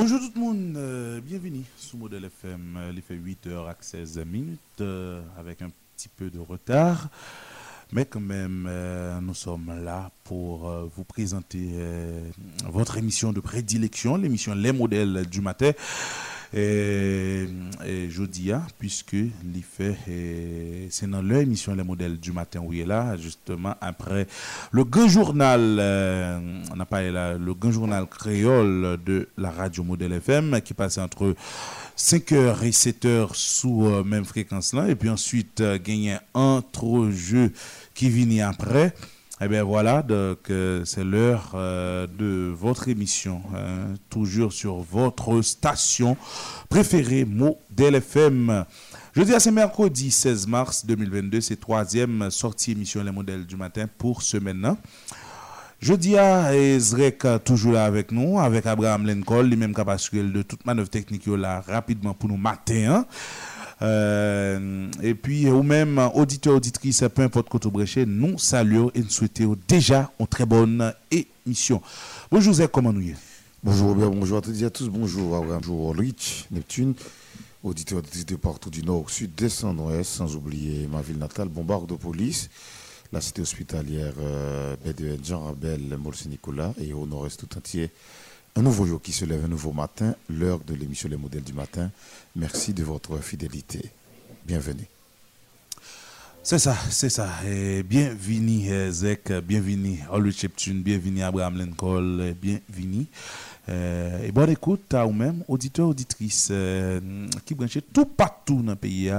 Bonjour tout le monde, euh, bienvenue sous Modèle FM. Euh, il fait 8h à 16 minutes euh, avec un petit peu de retard. Mais quand même, nous sommes là pour vous présenter votre émission de prédilection, l'émission Les modèles du matin et, et jeudi, hein, puisque l'IFE, c'est dans l'émission Les modèles du matin où il est là, justement après le grand journal, euh, on là, le grand journal créole de la radio Modèle FM qui passe entre 5h et 7h sous euh, même fréquence là, et puis ensuite euh, gagner un trop jeu qui vient après. Eh bien voilà, donc euh, c'est l'heure euh, de votre émission, hein, toujours sur votre station préférée, Modèle FM. Jeudi à ce mercredi 16 mars 2022, c'est troisième sortie émission Les modèles du matin pour ce maintenant. Jeudi à Ezrek toujours là avec nous, avec Abraham Lincoln, lui-même capable de toute manœuvre technique là rapidement pour nous matin. Hein. Euh, et puis, ou même auditeurs, auditrices, peu importe côté bréché, nous saluons et nous souhaitons déjà une très bonne émission. Bonjour Zé, comment nous y Bonjour Robert, bonjour à tous et à tous, bonjour bonjour Rich, Neptune, auditeurs, auditrices de partout du nord, sud, descend, ouest, sans oublier ma ville natale, Bombarde de police, la cité hospitalière euh, Jean Rabel, Molse-Nicolas et au nord-est tout entier. Un nouveau jour qui se lève, un nouveau matin, l'heure de l'émission Les modèles du matin. Merci de votre fidélité. Bienvenue. C'est ça, c'est ça. Bienvenue Zek, bienvenue Olu Cheptune, bienvenue Abraham Lincoln, bienvenue. Euh, et bonne écoute à vous-même, auditeurs, auditrices, euh, qui branchez tout partout dans le pays.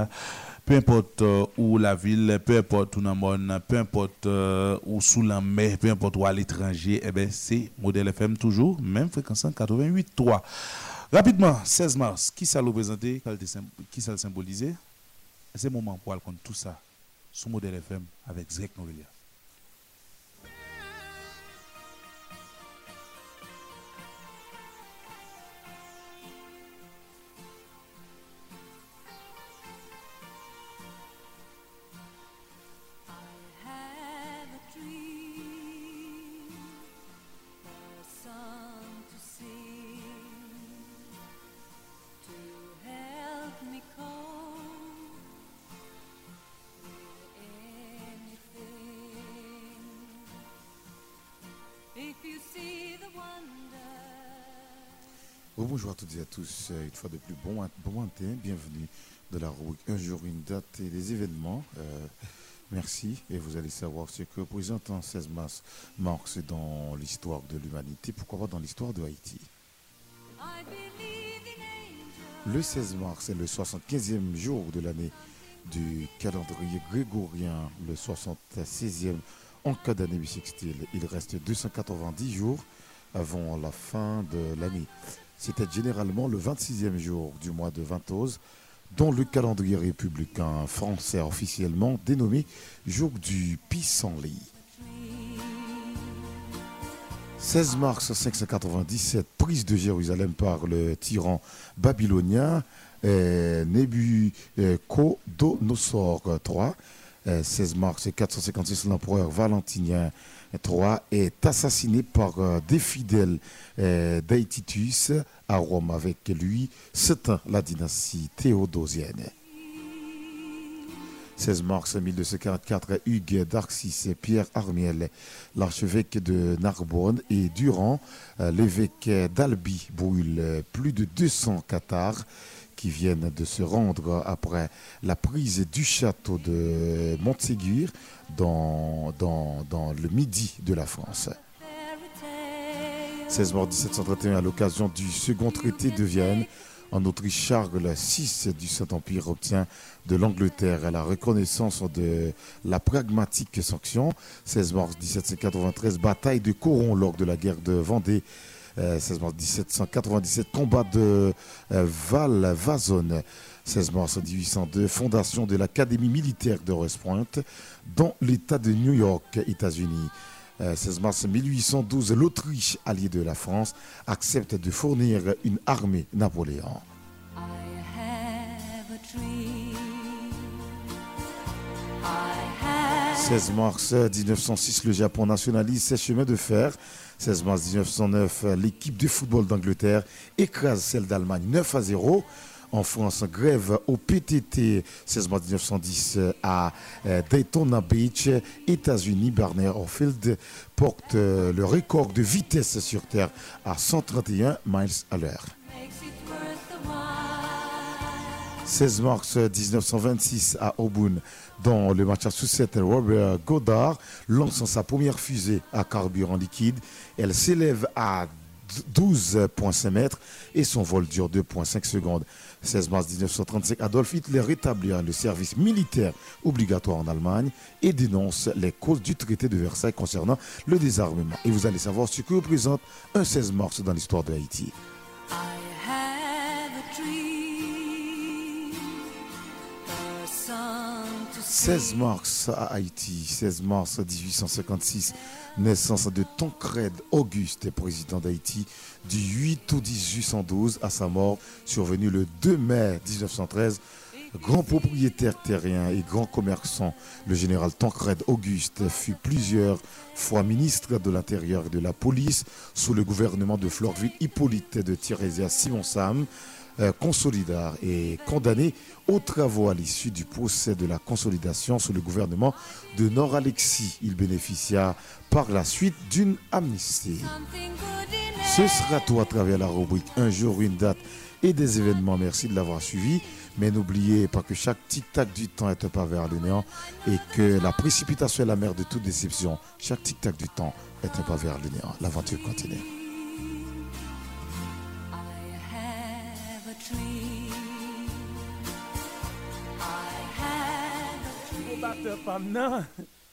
Peu importe euh, où la ville, peu importe où dans peu importe euh, où sous la mer, peu importe où à l'étranger, eh ben, c'est Modèle FM toujours, même fréquence 88.3. Rapidement, 16 mars, qui ça le qui ça le C'est le moment pour raconter tout ça sur Modèle FM avec Zek Novelia. Bonjour à toutes et à tous. Euh, une fois de plus, bon, bon matin. Bienvenue de la rubrique Un jour, une date et les événements. Euh, merci. Et vous allez savoir ce que représente en 16 mars Marx dans l'histoire de l'humanité. Pourquoi pas dans l'histoire de Haïti Le 16 mars est le 75e jour de l'année du calendrier grégorien, le 76e en cas d'année bissextile. Il reste 290 jours avant la fin de l'année. C'était généralement le 26e jour du mois de Ventose, dont le calendrier républicain français officiellement dénommé jour du pissenlit. 16 mars 597, prise de Jérusalem par le tyran babylonien eh, Nebuchadnezzar III. 16 mars 456, l'empereur valentinien III est assassiné par euh, des fidèles euh, d'Aetitus à Rome. Avec lui s'éteint la dynastie théodosienne. 16 mars 1244, Hugues d'Arcis et Pierre Armiel, l'archevêque de Narbonne, et Durand, euh, l'évêque d'Albi, brûlent plus de 200 cathares qui viennent de se rendre après la prise du château de Montségur dans, dans, le midi de la France. 16 mars 1731, à l'occasion du second traité de Vienne, en Autriche, Charles VI du Saint-Empire obtient de l'Angleterre la reconnaissance de la pragmatique sanction. 16 mars 1793, bataille de Coron lors de la guerre de Vendée 16 euh, mars 1797, combat de euh, Val-Vazone. 16 mars 1802, fondation de l'Académie militaire de West Point dans l'État de New York, États-Unis. 16 euh, mars 1812, l'Autriche, alliée de la France, accepte de fournir une armée Napoléon. 16 mars 1906, le Japon nationalise ses chemins de fer 16 mars 1909, l'équipe de football d'Angleterre écrase celle d'Allemagne 9 à 0 en France, grève au PTT 16 mars 1910 à euh, Daytona Beach, États-Unis. Barney Orfield porte euh, le record de vitesse sur Terre à 131 miles à l'heure. 16 mars 1926 à Auburn, dans le Massachusetts, Robert Goddard lance sa première fusée à carburant liquide. Elle s'élève à 12,5 mètres et son vol dure 2,5 secondes. 16 mars 1935, Adolf Hitler rétablit le service militaire obligatoire en Allemagne et dénonce les causes du traité de Versailles concernant le désarmement. Et vous allez savoir ce que représente un 16 mars dans l'histoire de Haïti. 16 mars à Haïti, 16 mars 1856, naissance de Tancred Auguste, président d'Haïti, du 8 août 1812 à sa mort, survenue le 2 mai 1913. Grand propriétaire terrien et grand commerçant, le général Tancred Auguste fut plusieurs fois ministre de l'Intérieur et de la Police sous le gouvernement de Florville Hippolyte de Thirésia Simon Sam. Euh, consolidar et condamné aux travaux à l'issue du procès de la consolidation sous le gouvernement de Nord-Alexis. Il bénéficia par la suite d'une amnistie. Ce sera tout à travers la rubrique Un jour, une date et des événements. Merci de l'avoir suivi. Mais n'oubliez pas que chaque tic-tac du temps est un pas vers le néant et que la précipitation est la mère de toute déception. Chaque tic-tac du temps est un pas vers le néant. L'aventure continue. Pam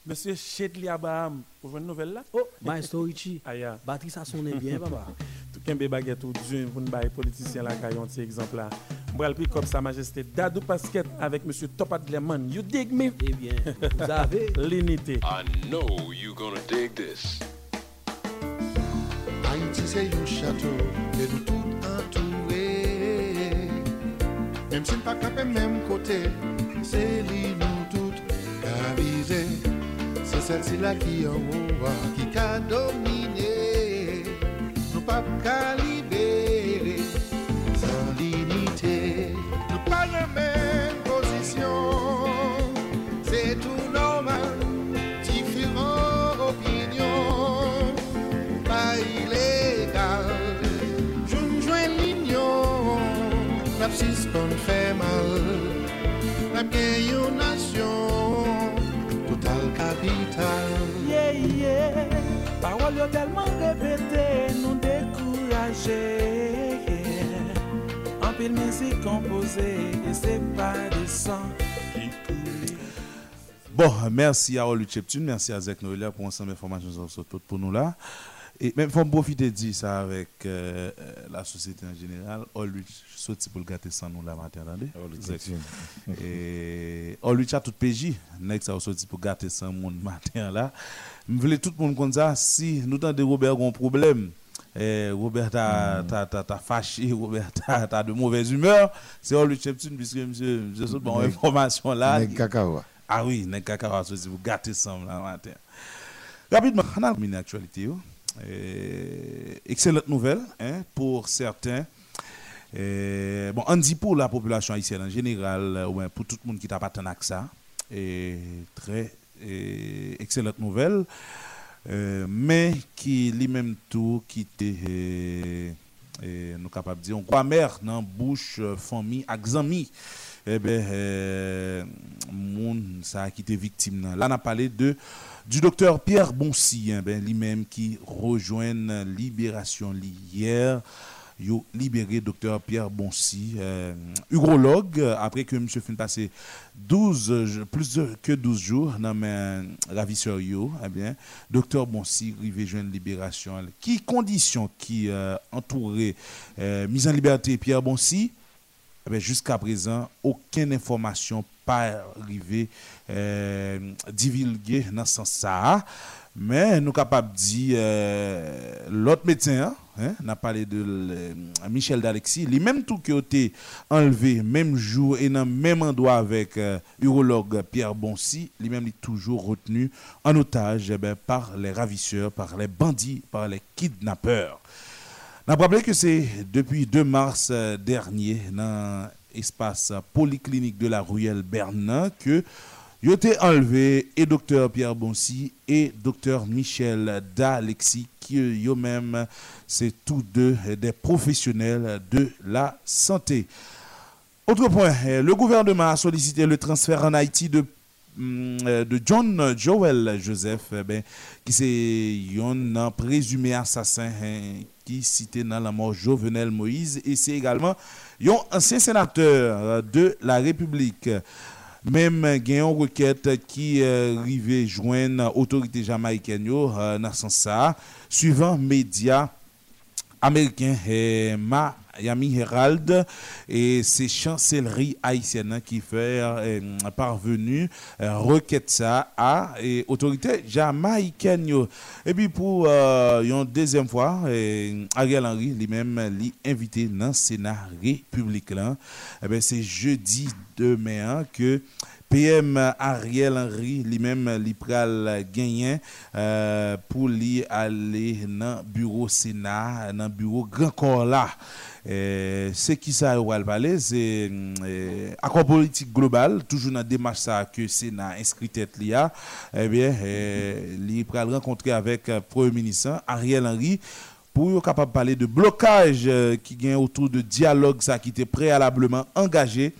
Monsieur Chedli Abraham, pour une nouvelle là? Oh, Maestro Ichi. Aya. Batterie ça sonne bien, papa. Tout qu'un baguette ou Dieu pour nous bailler politicien là, qui ont exemple là. Comme Sa Majesté Dadou Pasquet avec Monsieur Topat Lemon. You dig me? Eh bien, vous avez l'unité. I know you gonna dig this. Haïti c'est un château et nous tout entourés. Même si pas capé même côté, c'est lui C'est celle-ci là qui en qui a dominé. Nous pas qu'à sans limiter. Nous pas la même position. C'est tout normal, différentes opinions pas illégal. Je ne joins l'union, la qu'on fait mal. kapital yeah, yeah. Parol yo telman repete Nou dekouraje Anpil mesi kompoze E se pa de san ki kouli Bon, mersi a Olu Cheptune Mersi a Zek Noelia pou ansanm informasyon Sot pou nou la Et même faut profiter de dire ça avec euh, euh, la société en général. Olu sorti pour le gâter sans nous la matin, attendez. Et Olu a tout PJ, next ça sorti pour gâter sans monde matin là. Je voulais tout le monde comme ça si nous t'entendez Robert a un problème. Eh, Robert t'a ta, ta fâché, Robert t'a de mauvaise humeur. C'est Olu Cheptune puisque monsieur, monsieur saute bon information là. Nèg cacao. Ah oui, nèg va choisir vous gâter ça là matin. Rapidement, on a une actualité. yo. Excellente nouvelle hein, pour certains. Bon, on dit pour la population haïtienne en général, ou bien pour tout le monde qui t'a pas tant que ça. Et très excellente nouvelle. Euh, mais qui lui-même tout qui était nous capable de dire on croit mère dans bouche euh, famille zami eh ben euh, moun ça qui était victime là on a parlé de du docteur Pierre Bonsi hein, ben lui-même qui rejoint Libération li hier libéré docteur Pierre Bonsi, euh, urologue, après que monsieur fin passé 12, euh, plus que 12 jours dans mes ravisseurs yo, eh bien, docteur Bonsi rivé joindre libération. Qui conditions qui euh, entouraient euh, mise en liberté Pierre Bonsi eh jusqu'à présent, aucune information pas arrivée euh, divulguée dans ce sens ça. Mais nous capables de dire euh, l'autre médecin, hein, n'a parlé de euh, Michel D'Alexis, lui-même tout qui a été enlevé même jour et dans le même endroit avec euh, urologue Pierre Bonsi, lui-même est toujours retenu en otage eh par les ravisseurs, par les bandits, par les kidnappeurs. N'a rappelé que c'est depuis 2 mars euh, dernier dans l'espace polyclinique de la Ruelle Bernin que a été enlevé et docteur Pierre Bonsi et docteur Michel D'Alexis qui eux même c'est tous deux des professionnels de la santé. Autre point, euh, le gouvernement a sollicité le transfert en Haïti de euh, de John Joel Joseph, eh ben, qui c'est un présumé assassin hein, qui cité dans la mort Jovenel Moïse, et c'est également un ancien sénateur euh, de la République. Même euh, gen yon qui euh, rive joindre autorité jamaïcaine yo, euh, suivant médias américains et Miami Herald et c'est chancellerie haïtienne qui fait euh, parvenu euh, requête ça à et autorité jamaïcaine et puis pour euh, une deuxième fois Ariel Henry lui-même lui invité dans le Sénat république là Eh c'est jeudi demain hein, que PM Ariel Henry lui-même li pral pour lui aller dans bureau Sénat, dans bureau grand corps là. Euh, c'est qui ça va parler c'est euh, accord politique global toujours dans démarche que Sénat inscrit tête lia eh bien euh, li pral rencontrer avec euh, premier ministre Ariel Henry pour capable parler de blocage euh, qui gagne autour de dialogue ça qui était préalablement engagé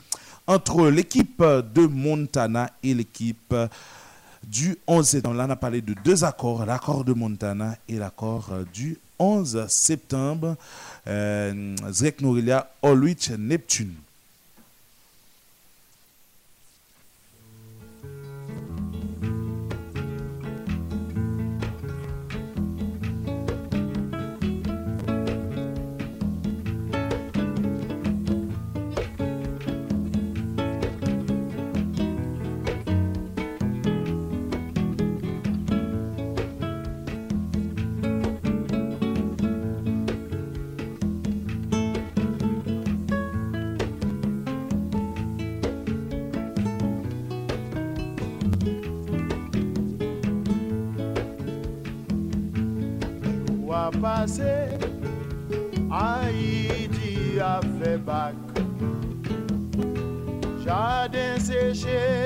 entre l'équipe de Montana et l'équipe du 11 septembre. Là, on a parlé de deux accords, l'accord de Montana et l'accord euh, du 11 septembre. Euh, Zrek Nourilia, Orwich, Neptune. Wa pase, Haïti a fait bac. Jardin séché,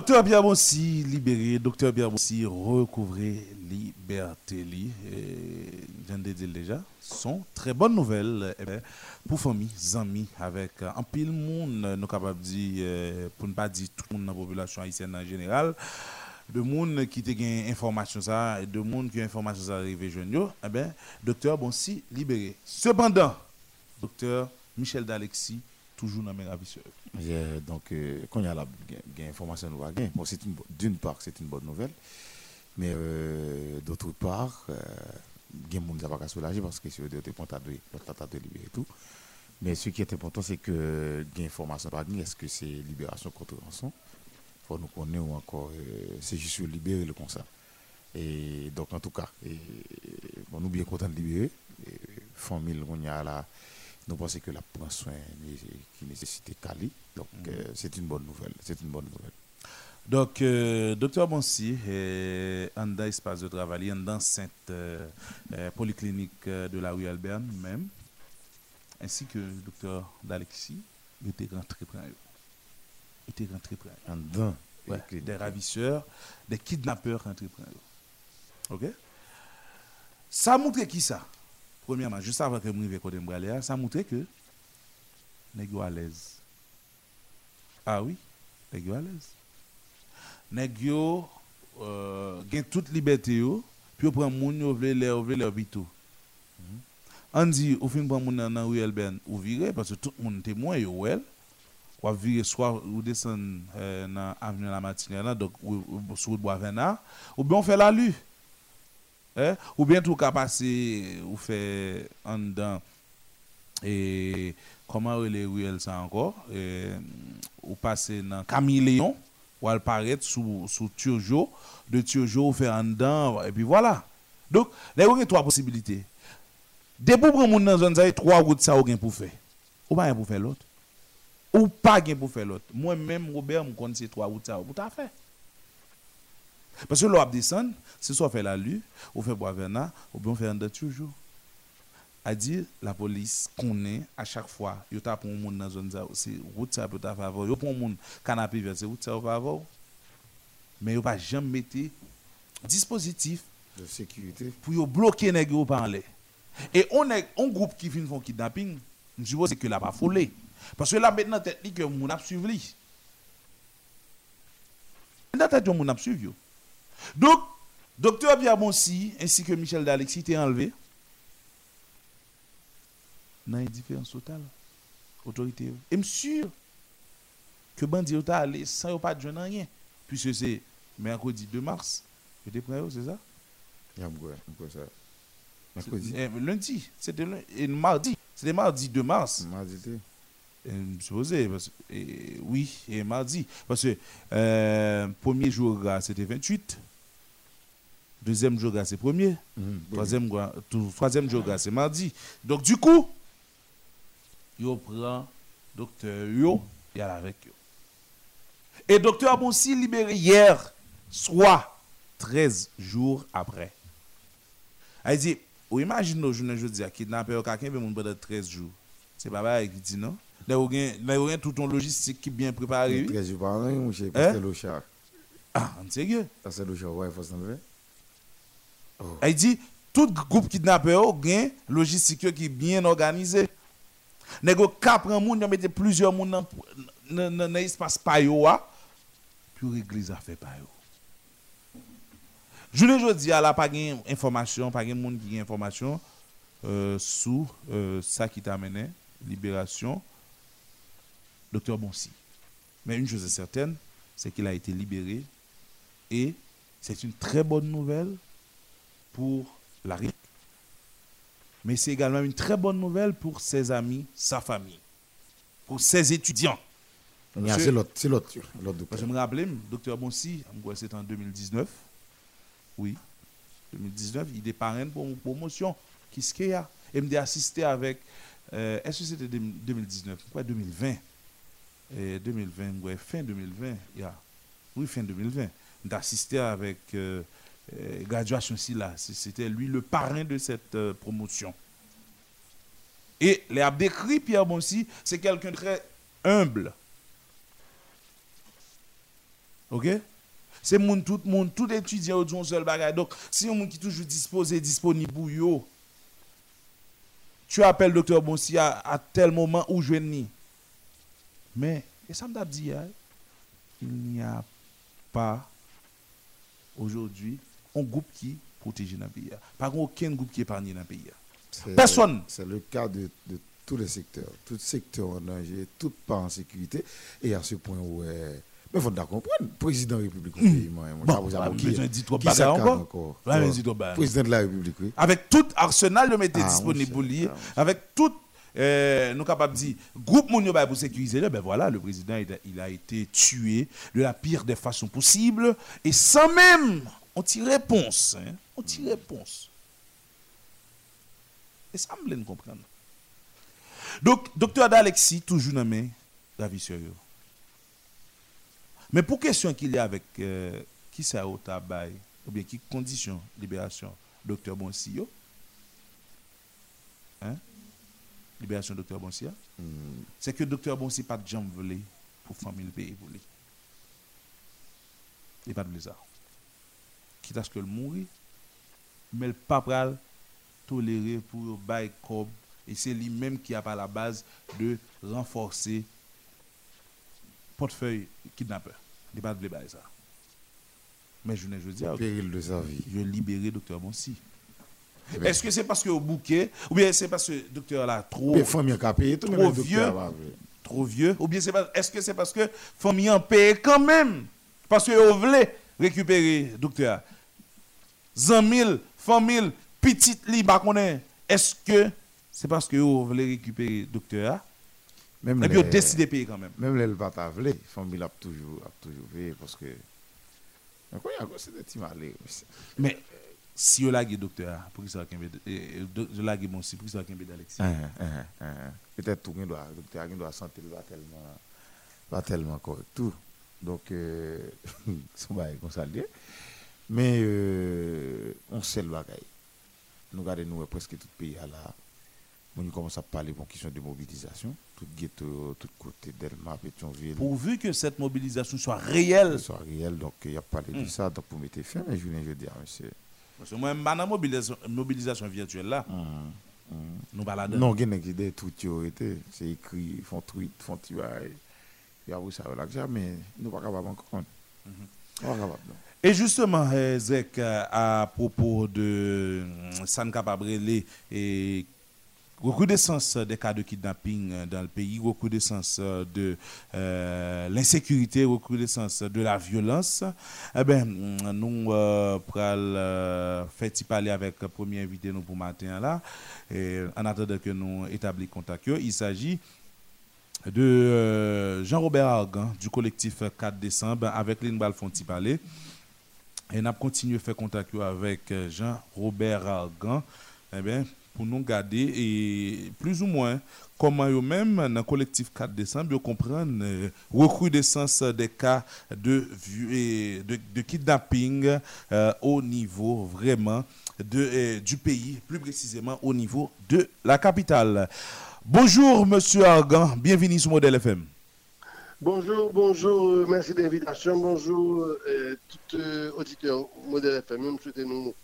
Docteur Bonsi, libéré. Docteur Bonsi, recouvré liberté. Je de dire déjà, sont très bonnes nouvelles eh pour famille, amis, avec euh, un pile monde, euh, nous capables de dire, euh, pour ne pas dire tout le monde dans la population haïtienne en général, de monde qui te gain information ça, de monde qui a information ça arrivé jeune yo, eh ben, docteur Bonsi, libéré. Cependant, docteur Michel D'Alexis, toujours dans mes ravisseurs. Yeah, donc, euh, quand il y a la gain- gain information, nous va gain. Bon, c'est d'une part, c'est une bonne nouvelle, mais euh, d'autre part, euh, gain monde n'a pas qu'à soulager parce que êtes content de libérer tout. Mais ce qui est important, c'est que gain information pas gain, est-ce que c'est libération contre rançon? Faut nous connaître ou encore, euh, c'est juste libérer le constat. Et donc, en tout cas, et, bon, nous bien contents de libérer. Famille, on y a là, nous pensons que la prend soin qui nécessite Cali. Donc, euh, c'est une bonne nouvelle. C'est une bonne nouvelle. Donc, euh, docteur Bonsi, euh, en dans espace de travail, en dans cette euh, polyclinique de la rue Albert même, ainsi que le docteur D'Alexis, il était rentré près. Il était rentré près. En dedans, Ouais, des ravisseurs, des kidnappeurs rentrés près. OK? Ça montre qui ça? Premièrement, juste avant que je arrive côté Mbraléa, ça montre que nèg à l'aise. Ah oui, nèg à l'aise. Nèg yo euh, gen toute liberté yo, puis yo prend moun yo vle leur vle leur vito. On dit, au fin de moun nan nan Ruel Ben, ou vire, parce que tout le monde témoin, yo wel. Ou vire soit ou descend euh, dans avenue La Matinée là, donc ou, ou sur route Boisvena, ou bien on fait la lue. Hein? Ou bien tout cas passer ou fait en dedans et comment les Ruel ça encore? Ou passer dans Camille Léon ou elle paraître sous sous de Turjo ou faire en dedans et puis voilà. Donc, là, il y a trois possibilités. Dès pour moun dans zone trois routes ça ou gen pour faire. Ou pas pour faire l'autre. Ou pas gen pour faire l'autre. Moi même Robert me connais ces trois routes ça pour t'a fait. Parce que l'on descend, c'est soit fait la lue, ou fait Boisvena, ou bien on fait un de toujours. A dire la police connaît à chaque fois, yo t'a pour moun dans zone ça, c'est route ça pour ta faveur. Yo pour moun canapé vert, c'est route ça faveur. Mais yo pas jamais mettre dispositif De sécurité. pour bloquer nèg yo par l'air. Et on est un groupe qui vient faire kidnapping, je suppose que là pas foulé. Parce que là maintenant tête li que moun a suivi. Dans tête yo moun a suivi. Donc docteur Pierre Bonsi ainsi que Michel Dalexis étaient enlevés dans indifférence totale autorité. Et me sûr que bandi yo ta allé sans pas de rien puisque c'est mercredi 2 mars. Vous êtes prêts, c'est ça? Ça? Mercredi. Eh, lundi, c'était lundi, et mardi, c'était mardi 2 mars. Mardi, je supposais, parce et oui, et mardi. Parce que euh, premier jour, c'était 28. Deuxième jour, c'est premier. Oui. Troisième, jour- tout- troisième jour, c'est mardi. Donc, du coup, yo prend docteur yo, a avec yo. Et docteur Abonsi libéré hier, soit 13 jours après. Elle dit, ou imagine nos journées, je dis, kidnapper quelqu'un, mais pendant 13 jours. C'est pas pareil qui dit non? Là, vous avez tout ton logistique qui est bien préparé. oui? Très je parle, mon cher, Hein? parce que le char. Ah, en sérieux? Ça, c'est le char, ouais, il faut s'enlever. Elle dit, tout groupe kidnappé a une logistique qui est bien organisé. Nego ka pran moun, yon mette plusieurs moun dans dans dans espace pa yo a, puis régler les affaires pa yo. Je ne a la pas gen information, pas gen moun qui gen information euh, sous euh, ça qui t'a mené libération docteur Bonsi. Mais une chose est certaine, c'est qu'il a été libéré et c'est une très bonne nouvelle pour la République. Mais c'est également une très bonne nouvelle pour ses amis, sa famille, pour ses étudiants. C'est l'autre, c'est l'autre, je me rappelle, docteur Bonsi, c'était en 2019. Oui, 2019, il est parrain pour une promotion. Qu'est-ce qu'il y a Et me assisté avec. euh, Est-ce que c'était 2019 Quoi, 2020 Et 2020, ouais, fin 2020. il y a- oui, fin 2020. D'assister avec euh, euh, graduation si là. C'était lui le parrain de cette euh, promotion. Et les a décrit Pierre Bonsi, c'est quelqu'un très humble. OK? C'est moun tout monde, tout étudiant au seul bagage. Donc si monde qui toujours disposé disponible. Tu appelles docteur Bonsi à, tel moment où je ni. Mais et ça me dit hein, il n'y a pas aujourd'hui un groupe qui protège dans le pays. Pas aucun groupe qui épargne dans le pays. Personne. C'est le cas de, de tous les secteurs. Tout secteur en danger, tout pas en sécurité. Et à ce point où. euh, mais il faut comprendre, président de la République au pays, moi, Bon, vous a pas manqué. besoin de ça cadre encore. Président de la République, oui. avec tout arsenal de mettre Ah, disponible pour lui, avec tout, euh, nous capables de dire, groupe moun yo bay pour sécuriser, ben voilà, le président il a, il a été tué de la pire des façons possibles et sans même on tire réponse, hein, on tire réponse. Et ça me laisse comprendre. Donc, docteur Adalexis, toujours nommé David Sérieux. Mais pour question qu'il y a avec euh, qui ça au tabac, ou bien qui condition libération, docteur Bonsio, hein? Libération docteur Bonsia, Hmm. c'est que docteur Bonsi pas de jambe volé pour famille le pays volé. Il pas de ça. Quitte à ce que le mourir, mais le pas pral tolérer pour bail cob et c'est lui-même qui a pas la base de renforcer portefeuille kidnappeur. Il pas de bail ça. Mais je ne veux dire péril de sa vie. je libéré docteur Bonsi. Est-ce que c'est parce que au bouquet, ou bien c'est parce que le docteur là trop, mais trop vieux. trop vieux, ou bien c'est est-ce que c'est parce que famille en paye quand même, parce que vous voulez récupérer docteur. 100 000, famille, petite li, bah. Est-ce que c'est parce que vous voulez récupérer docteur? Même et puis vous décidez de payer quand même. Même les famille a toujours, a toujours payé parce que. Mais quoi, il y a c'est des petits malais. Mais si vous laguez docteur, pour qui ça je lague mon si, pour qui ça d'Alexis? Hein, hein, hein. Peut-être tout le monde doit, docteur, il doit sentir pas tellement, pas tellement correct tout. Donc, euh, son bail comme ça le. Mais euh, on sait le bagaille. Nous regardons nous presque tout pays à la. On commence à parler pour question de mobilisation. Tout ghetto, tout côté Delma, Pétionville. Pourvu que cette mobilisation soit réelle. soit réel. Donc, il y a parlé de ça donc, pour mettre fin. Mais je viens de dire, monsieur. Parce que moi, la mobilisation, mobilisation virtuelle là, hum, hum. nous baladons. Non, il y a des idées, tout qui ont été. C'est écrit, ils font tweet, font tuaille. Ça, là, jamais, nous pas capables encore. Ne sommes pas non. Et justement, euh, Zek, euh, à propos de euh, San Capabrele et recrudescence des cas de kidnapping dans le pays, recrudescence de euh, l'insécurité, recrudescence de la violence, eh mm, nous euh, pral y parler avec le premier invité nous pour matin là. Et en attendant que nous établissions contact, il s'agit de euh, Jean-Robert Argan du collectif 4 décembre avec Linbal Fonti Palais. Et nous continué à faire contact avec euh, Jean-Robert Argan eh bien, pour nous garder et plus ou moins comment eux-mêmes, dans le collectif 4 décembre, ils comprennent euh, recrudescence des cas de, kidnapping euh, au niveau vraiment du pays, plus précisément au niveau de la capitale. Bonjour, monsieur Argan, bienvenue sur Modèle FM. Bonjour, bonjour, euh, merci de l'invitation. Bonjour, euh, tout euh, auditeur modèle FM. Nous souhaitons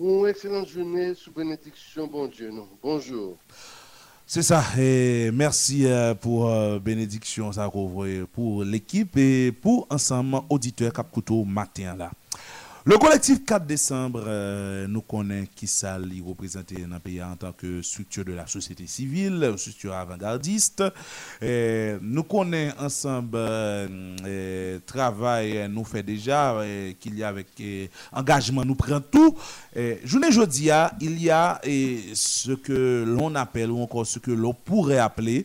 une excellente journée sous bénédiction, bon Dieu. Bonjour. C'est ça. Et merci euh, pour euh, bénédiction ça pour l'équipe et pour ensemble auditeurs Cap Couteau matin là. Le collectif 4 décembre euh, nous connaît qui ça lui représenté dans pays en tant que structure de la société civile, structure avant-gardiste. Et nous connaît ensemble euh, euh, travail euh, nous fait déjà euh, qu'il y a avec euh, engagement nous prend tout. Journée jeudi, ah, il y a et, ce que l'on appelle ou encore ce que l'on pourrait appeler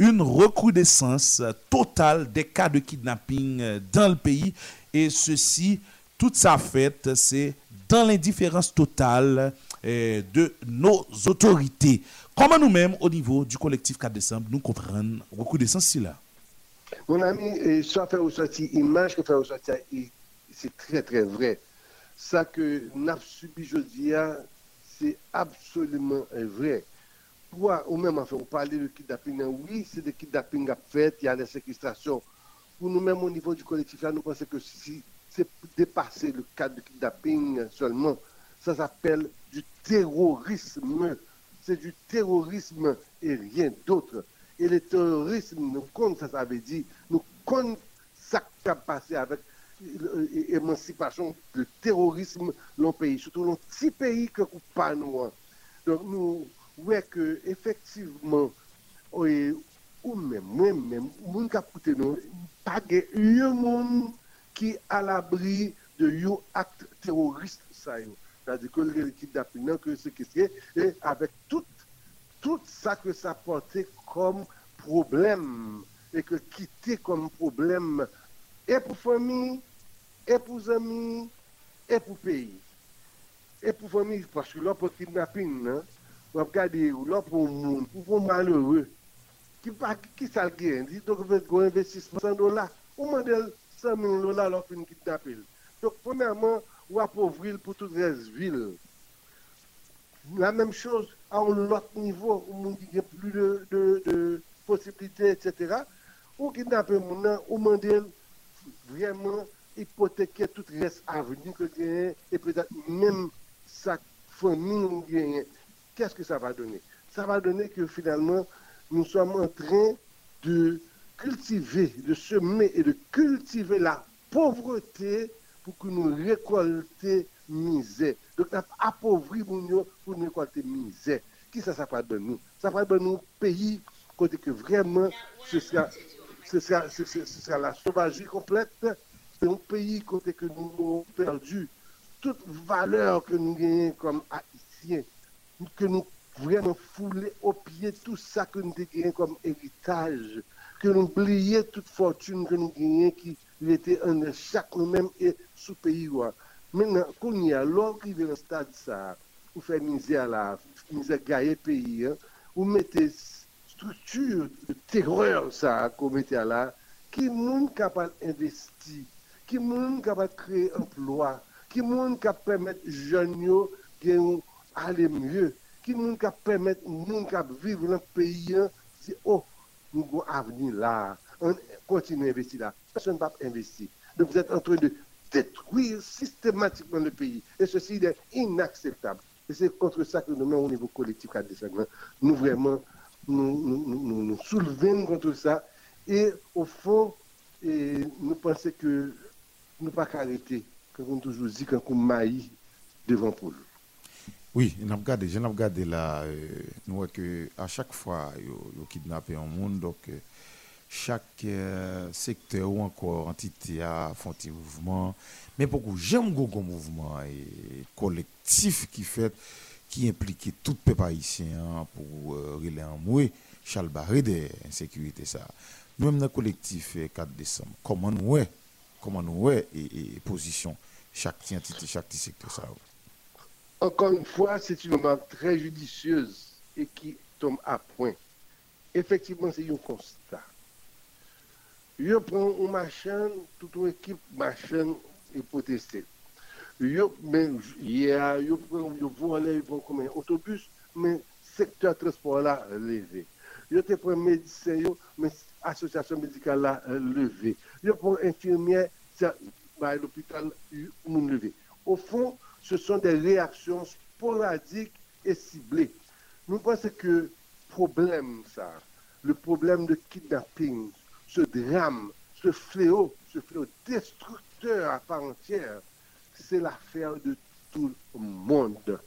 une recrudescence totale des cas de kidnapping euh, dans le pays et ceci toute sa fête c'est dans l'indifférence totale euh, de nos autorités. Comment nous-mêmes, au niveau du collectif 4 décembre, nous comprenons recrudescence si là Mon ami, ça fait ressortir, image que fait ressortir, c'est très très vrai. Ça que nous avons subi aujourd'hui, c'est absolument vrai. Toi, ou même, enfin, on parlait de kidnapping, oui, c'est des kidnappings à fait, il y a des séquestrations. Pour nous-mêmes, au niveau du collectif, là, nous pensons que si c'est dépasser le cadre de kidnapping seulement, ça s'appelle du terrorisme. C'est du terrorisme et rien d'autre. Et le terrorisme, nous compte, ça, ça veut dire, nous compte ça qui a passé avec l'émancipation, le terrorisme dans le pays, surtout dans petit pays que nous pas nous. hein. Donc nous, ouais que effectivement, ou même, moi-même, nous, un monde qui à l'abri de un acte terroriste, ça yo. C'est-à-dire que le kidnapping, que et avec tout, tout ça que ça portait comme problème, et que quitter comme problème, et pour famille, et pour amis, et pour pays. Et pour famille, parce que là, pour kidnapping, hein, on va regarder, là, pour un malheureux, qui qui ça le gagne? Donc un investissement 100 dollars? Ou demande 100 000 dollars alors fin kidnapper donc premièrement ou appauvrir pour toute reste ville la même chose à un autre niveau où on qui a plus de, de, de possibilités etc ou kidnapper mon ou demander vraiment hypothéquer tout reste avenir que gagne et peut-être même sa famille qu'est-ce que ça va donner? Ça va donner que finalement nous sommes en train de cultiver, de semer et de cultiver la pauvreté pour que nous récolter misère. Donc, nous appauvri pour nous récolter misère. Qui ça, ça de nous? Ça va de nous pays côté que vraiment ce sera, ce sera, ce la sauvagerie complète. C'est un pays côté que nous avons perdu toute valeur que nous gagnons comme haïtiens, que nous vraiment foulé au pied tout ça que nous avons comme héritage, ke nou pliye tout fortune ke nou genyen ki lete ane chak nou menm e sou peyi wak. Menan, konye a, lor ki ve nan stade sa, ou fe mize a la, mize gaye peyi, ou mette strukture terreur sa kon mette a la, ki moun kapal investi, ki moun kapal kreye emplwa, ki moun kapal pemet janyo gen ou ale mye, ki moun kapal pemet moun kapal vive nan peyi, se o, oh, nous avons un avenir là, on continue à investir là. Personne ne va pas investir. Donc vous êtes en train de détruire systématiquement le pays. Et ceci est inacceptable. Et c'est contre ça que nous au niveau collectif à. Nous vraiment, nous, nous, soulevons contre ça. Et au fond, nous pensons que nous ne pas qu'à arrêter. Comme on toujours dit, quand on maille devant Paul. Oui, a regardé, je regardé là, euh, nous que à chaque fois, ils kidnappé un monde, donc euh, chaque euh, secteur ou encore entité a font un mouvement. Mais beaucoup, j'aime beaucoup mouvement et collectif qui fait, qui implique tout le peuple haïtien hein, pour euh, relayer en moué, Charles Barré de insécurité ça. Nous-mêmes dans le collectif euh, 4 décembre, comment nous ouais, comment nous ouais et, et position chaque entité, chaque secteur ça. Encore une fois, c'est une remarque très judicieuse et qui tombe à point. Effectivement, c'est un constat. Je prends une machine, toute une équipe machine et protester. Yo, mais hier, yo prend, yo volé, yo prend comme un autobus, mais secteur transport là levé. Yo te prend médecin, mais association médicale là levé. Yo prend infirmière, bah, l'hôpital, moun levé. Au fond, ce sont des réactions sporadiques et ciblées. Nous pensons que problème, ça, le problème de kidnapping, ce drame, ce fléau, ce fléau destructeur à part entière, c'est l'affaire de tout le monde.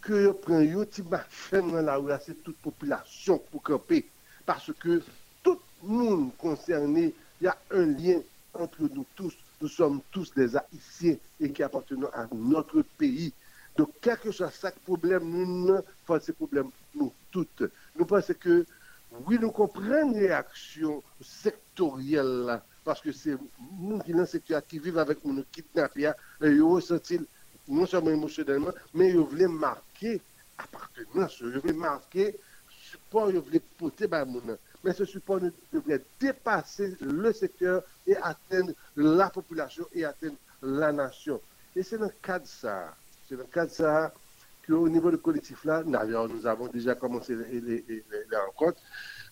Que yo prend yo ti machine dans la rue, c'est toute population pour camper. Parce que tout le monde concerné, il y a un lien entre nous tous. Nous sommes tous des Haïtiens et qui appartenons à notre pays. Donc, quel que soit chaque problème, nous ce problème, nous toutes. Nous pensons que, oui, nous comprenons les réactions sectorielles, parce que c'est nous qui dans qui vivent avec nous kidnappés, et ils ressentent non seulement émotionnellement, mais ils voulaient marquer appartenance, ils voulaient marquer support, ils voulaient porter par nous. Mais ce support devrait dépasser le secteur et atteindre la population et atteindre la nation. Et c'est dans le cadre de ça, c'est dans le cadre de ça qu'au niveau du collectif là, d'ailleurs, nous avons déjà commencé les, rencontres,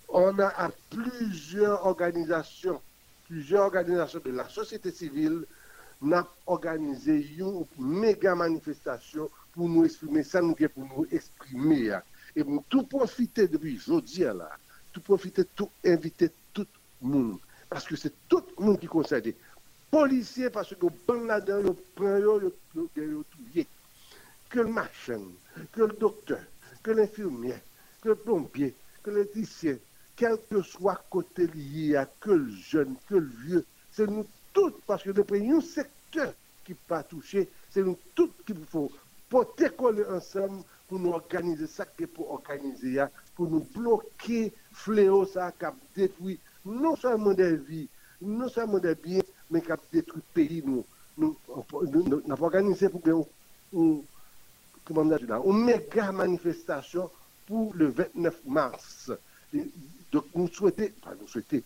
on a à plusieurs organisations, plusieurs organisations de la société civile, n'a organisé une méga manifestation pour nous exprimer ça, nous pour nous exprimer. Et pour tout profiter depuis jeudi là, profiter, tout inviter tout le monde. Parce que c'est tout le monde qui est concerné. Policiers, parce que bon là-dedans, ils prennent. Que le machin, que le docteur, que l'infirmière, que le plombier, que l'électricien, quel que soit côté lié à que le jeune, que le vieux, c'est nous tous, parce que depuis un secteur qui pas touché, c'est nous tous qui faut porter coller ensemble pour nous organiser ça que pour organiser, pour nous bloquer fléau ça qui a détruit non seulement des vies, non seulement des biens, mais qui a détruit le pays. Nous, nous, avons organisé pour là, une méga manifestation pour le 29 mars. Donc nous souhaitons, enfin nous souhaitons,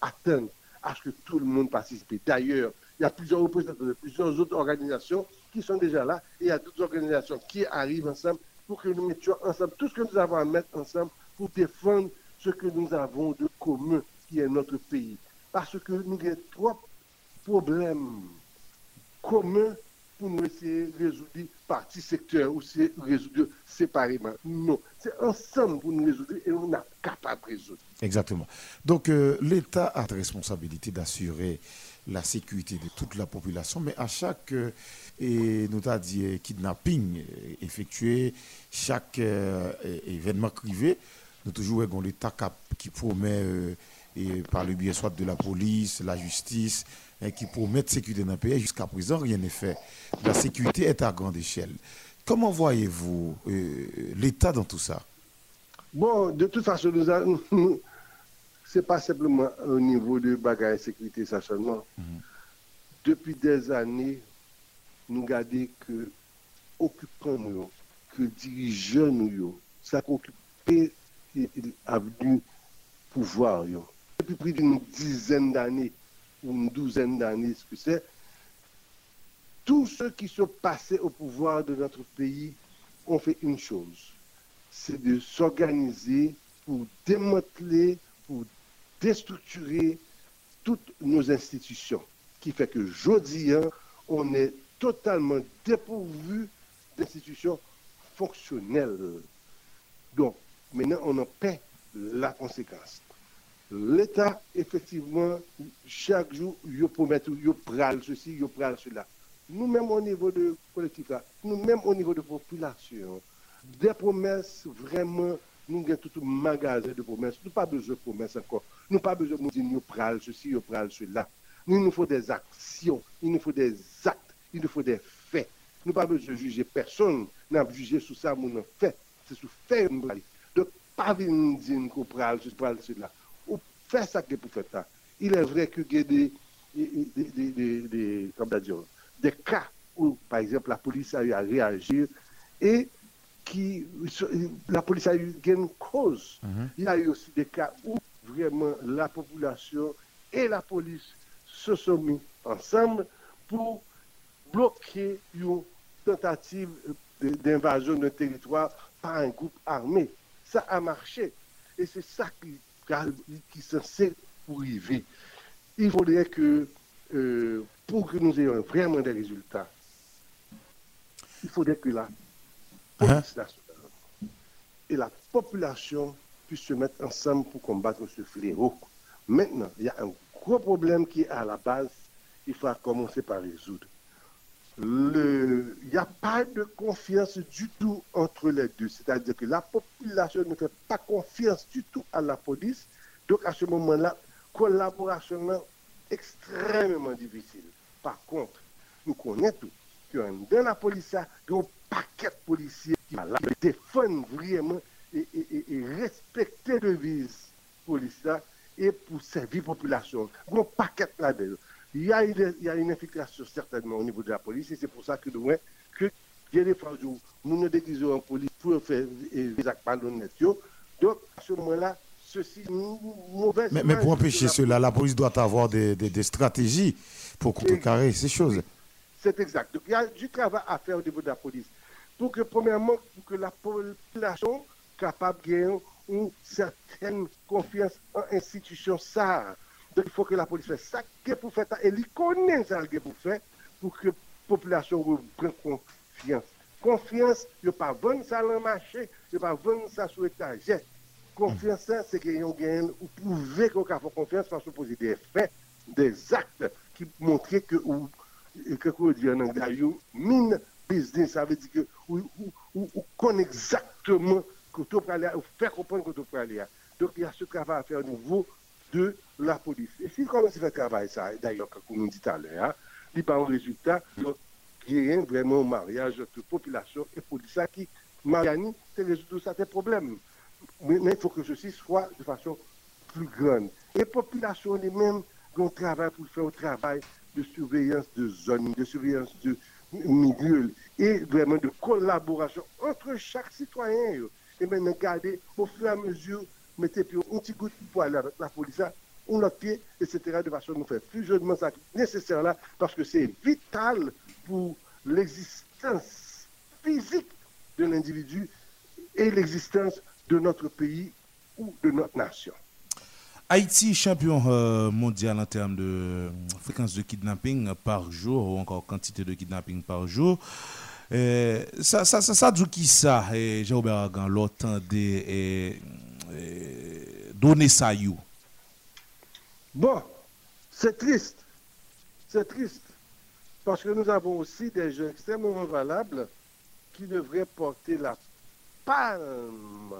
attendre à ce que tout le monde participe. D'ailleurs, il y a plusieurs représentants de plusieurs autres organisations qui sont déjà là et il y a d'autres organisations qui arrivent ensemble pour que nous mettions ensemble tout ce que nous avons à mettre ensemble pour défendre ce que nous avons de commun qui est notre pays. Parce que nous avons trois problèmes communs pour nous essayer de résoudre partie secteur ou c'est résoudre séparément. Non, c'est ensemble pour nous résoudre et on est capable de résoudre. Exactement. Donc, euh, l'État a la responsabilité d'assurer la sécurité de toute la population, mais à chaque, euh, et nous a dit, euh, kidnapping euh, effectué, chaque euh, événement privé, nous toujours avons l'État qui promet, euh, et par le biais soit de la police, la justice, hein, qui promet de sécurité dans le pays. Jusqu'à présent, rien n'est fait. La sécurité est à grande échelle. Comment voyez-vous euh, l'État dans tout ça? Bon, de toute façon, nous c'est pas simplement au niveau de bagaille et sécurité, ça seulement. Depuis des années, nous gardons que occupants nous, que dirigeants nous, ça occupé avenue pouvoir. yo. Depuis plus d'une dizaine d'années ou une douzaine d'années, ce que c'est, tous ceux qui sont passés au pouvoir de notre pays ont fait une chose c'est de s'organiser pour démanteler, pour déstructurer toutes nos institutions, qui fait que aujourd'hui, hein, on est totalement dépourvu d'institutions fonctionnelles. Donc, maintenant, on en paie la conséquence. L'État, effectivement, chaque jour, il promet, il pral ceci, il pral cela. Nous-mêmes, au niveau de collectif, nous-mêmes, au niveau de population, des promesses, vraiment, nous avons tout un magasin de promesses. Nous n'avons pas besoin de promesses encore. Nous n'avons pas besoin de nous dire, nous pral ceci, nous pral cela. Nous, il nous faut des actions, il nous faut des actes, il nous faut des faits. Nous pas besoin de juger personne. Nous avons jugé sur ça, avons fait. C'est sur fait, nous. Donc, pas venir dire qu'on pral cela. Ou faire ça que pour faire ça. Il est vrai que y a des, des, des, cas où, par exemple, la police a eu à réagir et qui, la police a eu une cause. Il y a eu aussi des cas où vraiment la population et la police se sont mis ensemble pour bloquer une tentative d'invasion d'un territoire par un groupe armé. Ça a marché. Et c'est ça qui, qui est censé pour arriver. Il faudrait que, euh, pour que nous ayons vraiment des résultats, il faudrait que la police nationale et la population puissent se mettre ensemble pour combattre ce fléau. Maintenant, il y a un gros problème qui est à la base, il faut commencer par résoudre. Il n'y a pas de confiance du tout entre les deux. C'est-à-dire que la population ne fait pas confiance du tout à la police. Donc à ce moment-là, collaboration là, extrêmement difficile. Par contre, nous connaissons. Que dans la police, il y a un paquet de policiers qui là, défendent vraiment et, et, et- respecter le devise police et pour servir la population. Il y a un paquet là-dedans. Il y, a une, il y a une infiltration certainement au niveau de la police et c'est pour ça que nous voyons que il y a des fois où nous nous déguisons en police pour faire des actes malhonnêtes. Donc, à ce moment-là, ceci mauvaise Mais, mais pour de empêcher la cela, la police doit avoir des, des- des stratégies pour contrecarrer ces choses. C'est exact. Donc, il y a du travail à faire au niveau de la police. Pour que, premièrement, pour que la population capable de gagner une certaine confiance en institution ça. Donc, il faut que la police fasse ça qu'elle pour faire ça. Et il connaît ça qu'elle pour faire pour que la population reprenne confiance. Confiance, il ne pas vendre ça dans le marché, il ne pas vendre ça sur l'étagère. Confiance, c'est que vous gagnez, vous pouvez qu'on a confiance parce que vous posez des faits, des actes qui montrent que vous que vous dites en anglais, you mean business, ça veut dire que vous, vous, vous, vous connaissez exactement que vous vous faire comprendre que vous aller. Donc il y a ce travail à faire au niveau de la police. Et si commence à faire travail, ça, d'ailleurs, comme on dit tout à l'heure, hein, il n'y a pas un résultat, donc il y a vraiment un mariage entre population et police Ça qui, Mariani, c'est résoudre certains problèmes. Mais il faut que ceci soit de façon plus grande. Et la population elle-même, on travaille pour faire un travail de surveillance de zones, de surveillance de milieux et vraiment de collaboration entre chaque citoyen. Et maintenant, regardez, au fur et à mesure, mettez puis un petit coup pour aller avec la police, là, on l'autre pied, etc., de façon à nous faire fusionnement ça nécessaire là, parce que c'est vital pour l'existence physique de l'individu et l'existence de notre pays ou de notre nation. Haïti, champion euh, mondial en termes de euh, fréquence de kidnapping par jour ou encore quantité de kidnapping par jour. Euh, ça, ça, ça, ça dit qui ça, eh, Jean-Robert Argan, l'autant de eh, eh, donner ça. Bon, c'est triste. C'est triste. Parce que nous avons aussi des jeunes extrêmement valables qui devraient porter la palme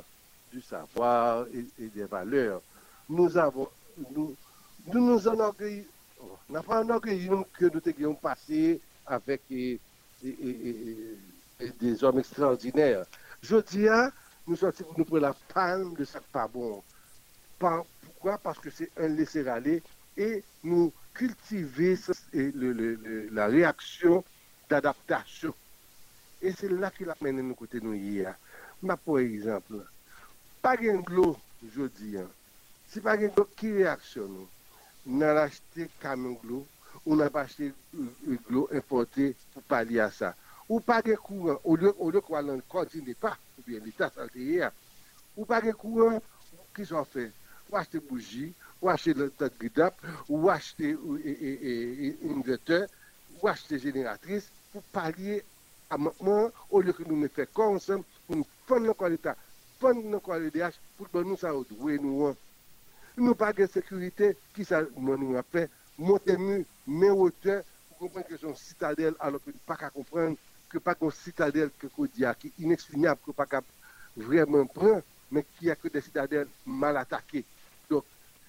du savoir et, des valeurs. Nous avons, nous nous, nous enorgueillissons, on n'a pas que nous ayons passé avec et- et des hommes extraordinaires. Je dis, nous, sortir, nous prenons la palme de ça pas bon. Par, pourquoi Parce que c'est un laisser-aller et nous cultiver et le, le, le, la réaction d'adaptation. Et c'est là qu'il a mené nous côté nous hier. Ma pour exemple, pas gen glo jodi an. Si pas gen glo ki réaction nous, nan acheté camion glo ou nan pas acheté glo euh, euh, importé pour pallier à ça. Ou pas gen courant, au lieu, au lieu qu'on ne continue pas. Ou bien l'État santé ou pas de courant, qui sont faits Ou acheter bougie, ou acheter le guidap, ou acheter et, et, et, et, inverteur, ou acheter génératrice pour pallier à maintenant, au lieu que nous ne fassions qu'ensemble, pour nous prendre encore l'État, prendre encore le pour nous ça nous. hein. Nous pas de sécurité, qui ça nous fait, monter mieux, mais hauteur, pour comprendre que c'est une citadelle, alors que nous pas qu'à comprendre pas une citadelle que qu'on dit, qui est inexpugnable, que pas vraiment prendre, mais qui a que des citadelles mal attaquées. Donc,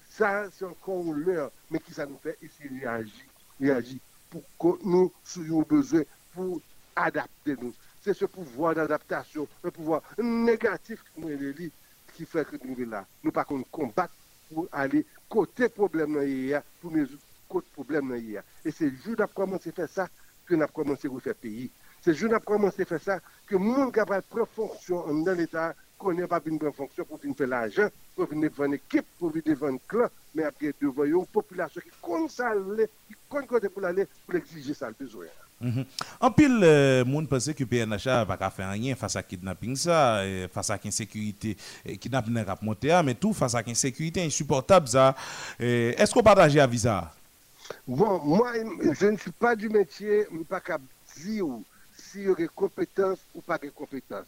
ça, c'est encore leurre, mais qui ça nous fait ici réagir, réagir pour que nous soyons besoin pour adapter nous. C'est ce pouvoir d'adaptation, un pouvoir négatif qui fait que nous sommes là. Nous pas qu'on combattre pour aller côté problème hier, pour résoudre côté problème hier. Et c'est juste d'après commencer à faire ça que nous avons commencé à faire pays. Se joun ap komanse fè sa, ke moun kapal prefonksyon an dan l'Etat, konen pa bin prefonksyon pou fin fè l'ajan, pou fin devan ekip, pou fin devan klan, men apre devoyon populasyon ki kon sa lè, ki kon kote pou la lè, pou l'exige sa l'bezoyan. An mhm. pil euh, moun pense ki PNHA va ka fè anyen fasa kidnapping sa, euh, fasa ki insekurite, euh, kidnapping rap monte a, men tou fasa ki insekurite insupportab za. Esko pataje aviza? Bon, mwen, je ne suis pas du métier, mwen pa ka di ou, s'il y a des compétences ou pas de compétences.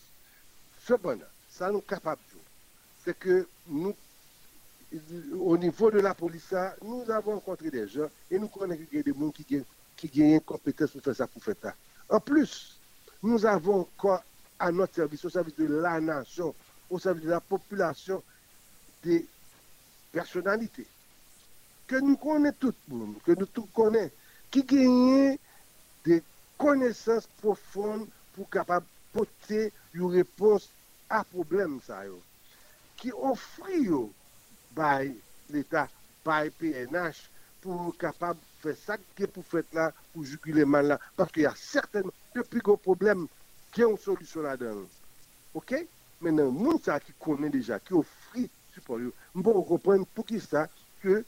Cependant, ça nous capable de c'est que nous, au niveau de la police, nous avons rencontré des gens et nous connaissons des gens qui gagnent qui gagnent compétence pour faire ça, pour faire ça. En plus, nous avons encore à notre service, au service de la nation, au service de la population, des personnalités que nous connaissons tout le monde, que nous tous connaissons, qui gagnent konesans profon pou kapab pote yon repons a problem sa yo. Ki ofri yo bay l'Etat, bay PNH pou kapab fè sak ke pou fèt la, pou jukile man la. Paske ya certainman, depi kon problem, ki yon solusyon la dan. Ok? Menan, moun sa ki konen deja, ki ofri support yo. Mbon repren pou ki sa, ke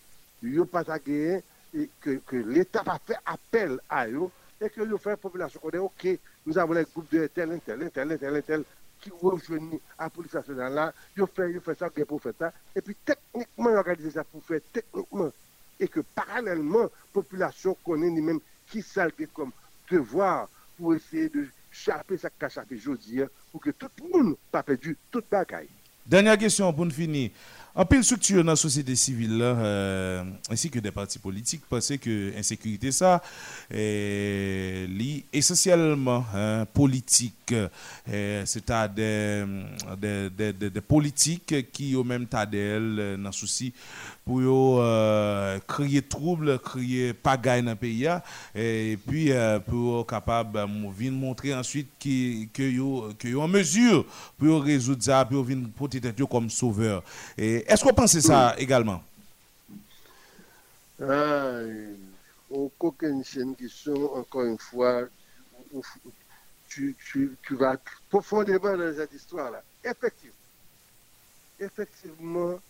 yo patage, e ke, ke l'Etat pa fè apel a yo, et que fait la population. Connaît OK, nous avons les groupes de tel, tel, tel, tel, tel qui rejoignent la police nationale là, yo fait ça pour faire ça. Et puis techniquement organiser ça pour faire techniquement. Et que parallèlement population connaît lui-même qui ça le comme devoir pour essayer de chaper ça qu'a chapé aujourd'hui pour que tout le monde pas perdu toute bagaille. Dernière question pour nous finir. En pile structure dans la société civile, euh, ainsi que des partis politiques, pensent que l'insécurité, ça, est lié essentiellement hein, politique. Euh, C'est-à-dire des, politiques qui ont même tadel dans le souci pour euh, créer trouble, créer pagaille dans le pays hein, et puis euh, pour capable euh, venir montrer ensuite que que en mesure pour résoudre ça pour venir porter comme sauveur. Est-ce qu'on pense ça également? Ah, au coquin chaîne qui sont, encore une fois, tu, tu, tu vas profondément dans cette histoire-là. Effectivement. Effectivement,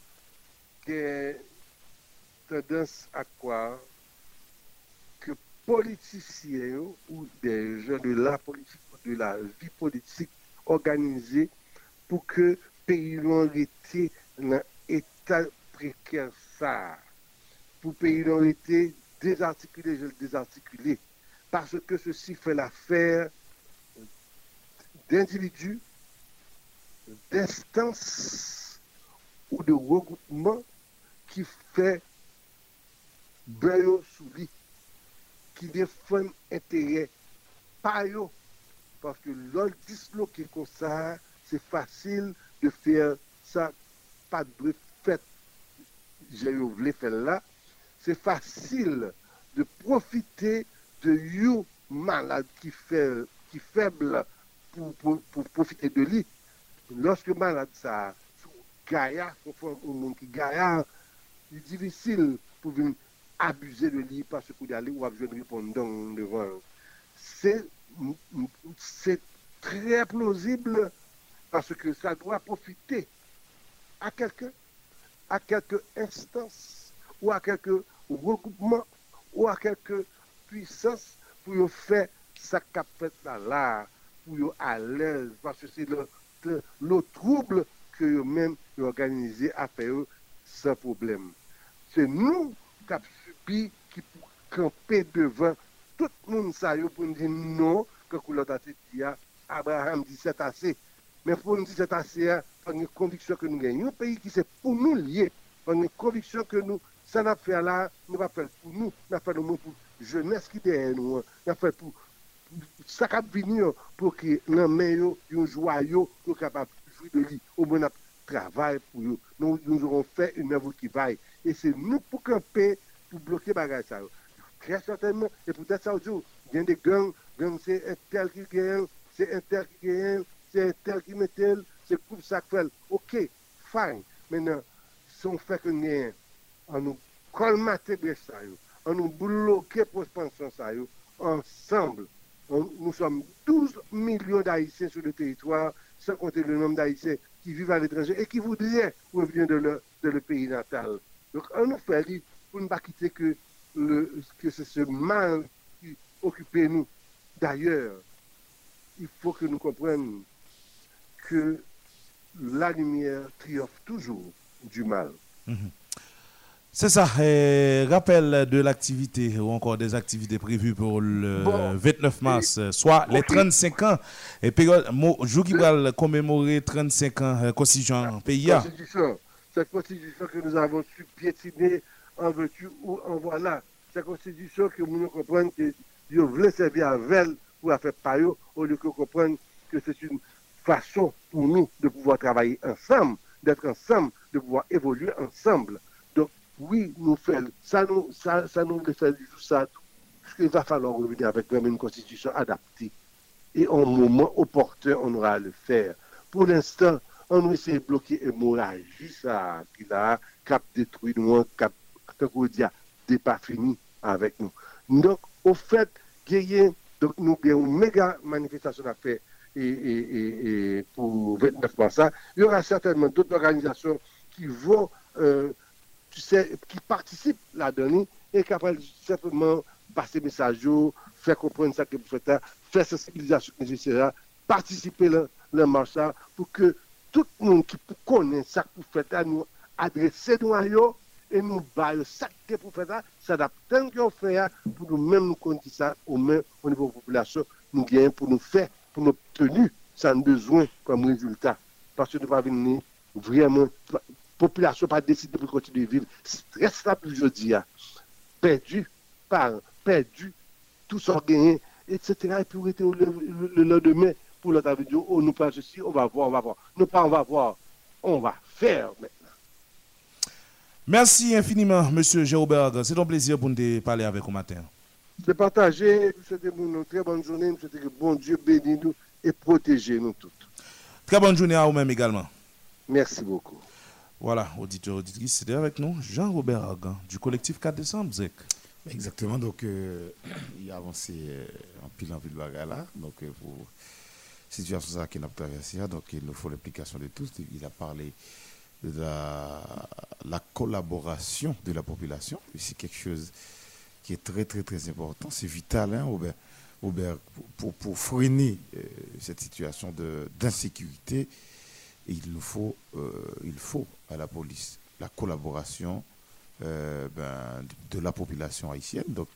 que tendance à croire que politiciens ou des gens de la politique, de la vie politique organisée pour que pays ont été dans précaire ça. Pour pays dont été désarticulé, je le désarticulé. Parce que ceci fait l'affaire d'individus, d'instances ou de regroupements qui fait beurre sous lit, qui défendent intérêt pas yo. Parce que l'on disloqué comme ça, c'est facile de faire ça, pas de j'ai voulu faire là, c'est facile de profiter de you malade qui fait qui faible pour, pour, profiter de lui. Lorsque malade ça gaillard, au monde qui gaillard, il est difficile pour venir abuser de lui parce qu'il y a ou besoin de devant. C'est c'est très plausible parce que ça doit profiter à quelqu'un, à quelques instances ou à quelques regroupements ou à quelques puissances pour faire ça capette là, pour yo à l'aise parce que c'est le, le, le trouble que même yo organisé à faire sans problème. C'est nous qui avons subi qui camper devant tout le monde ça pour nous dire non que l'autre a dit Abraham dit c'est assez. Mais pour nous dire c'est assez, a une conviction que nous gagnons. Un pays qui c'est pour nous lié, a une conviction que nous, ça n'a fait là, nous va faire pour nous, nous fait le monde pour jeunesse qui est derrière nous, nous fait pour ça va venir pour que nous meilleur un joyau nous capable de jouir de lui. Au moins travail pour nous nous aurons fait une œuvre qui vaille. Et c'est nous pour camper pour bloquer bagage ça très certainement et peut-être ça aujourd'hui il y a des gangs gangs c'est un tel qui gagne c'est un tel qui gagne c'est un tel qui met tel c'est comme ça fait ok fine maintenant si on fait que nous on nous colmater ça on nous bloquer pour pension ça ensemble on, nous sommes 12 millions d'Haïtiens sur le territoire, sans compter le nombre d'Haïtiens qui vivent à l'étranger et qui voudraient revenir de leur, de pays natal. Donc, on nous fait pour ne pas quitter que, que c'est ce mal qui occupe nous. D'ailleurs, il faut que nous comprenions que la lumière triomphe toujours du mal. C'est ça. Et rappel de l'activité ou encore des activités prévues pour le Bon. 29 mars, soit les 35 ans. Et période, jour qui va commémorer 35 ans euh, Constitution PIA. Constitution, cette constitution que nous avons su piétiner en vertu ou en voilà. Cette constitution que nous comprenons que Dieu voulait servir à elle pour faire eux, au lieu que comprendre que c'est une façon pour nous de pouvoir travailler ensemble, d'être ensemble, de pouvoir évoluer ensemble. Donc, oui, nous faisons, ça nous, ça, nous fait du tout ça. Parce qu'il va falloir revenir avec une constitution adaptée. Et au moment opportun, on aura à le faire. Pour l'instant, on essaie de bloquer l'hémorragie, ça, qui là, cap détruit nous, cap, dit, n'est pas fini avec nous. Donc, au fait, donc nous avons une méga manifestation à faire et, pour 29 mars. ça. Il y aura certainement d'autres organisations qui vont, euh, tu sais, qui participent là-dedans et qui après simplement passer message, faire comprendre ça que vous faites, là, faire sensibilisation nécessaire, participer à la marche là, pour que tout le monde qui connaît ça faites, là, nous adresser nous à eux et nous bailler ça que vous faites, là, s'adapter qu'on fait là, pour nous-mêmes nous connaître ça au même au niveau de la population, nous gagner pour nous faire, pour nous obtenir, ça nous besoin comme résultat. Parce que nous pas venir vraiment, la population pas décider pour continuer de vivre. Stress là, plus je dis, hein. perdu, par, perdu, tout ça gagné, etc. Et puis, le, le- le lendemain pour l'autre vidéo, oh, nous pas ceci, on va voir, on va voir. Nous pas, on va voir, on va faire maintenant. Merci infiniment, Monsieur Géoberg. C'est un plaisir pour nous parler avec vous matin. C'est partagé, nous souhaitons une très bonne journée, nous souhaitons que bon Dieu bénisse nous et protège nous toutes. Très bonne journée à vous-même également. Merci beaucoup. Voilà, auditeurs, auditrices, c'était avec nous Jean-Robert Hagan du collectif 4 décembre, ZEC. Exactement, donc euh, il a avancé euh, en pile en pile bagarre là, donc euh, pour situation ça qu'il a traversé, donc il nous faut l'implication de tous. Il a parlé de la, la collaboration de la population, c'est quelque chose qui est très très très important, c'est vital, hein, pour, freiner euh, cette situation d'insécurité, il nous faut, euh, il faut à la police la collaboration euh, ben, de, de la population haïtienne. Donc,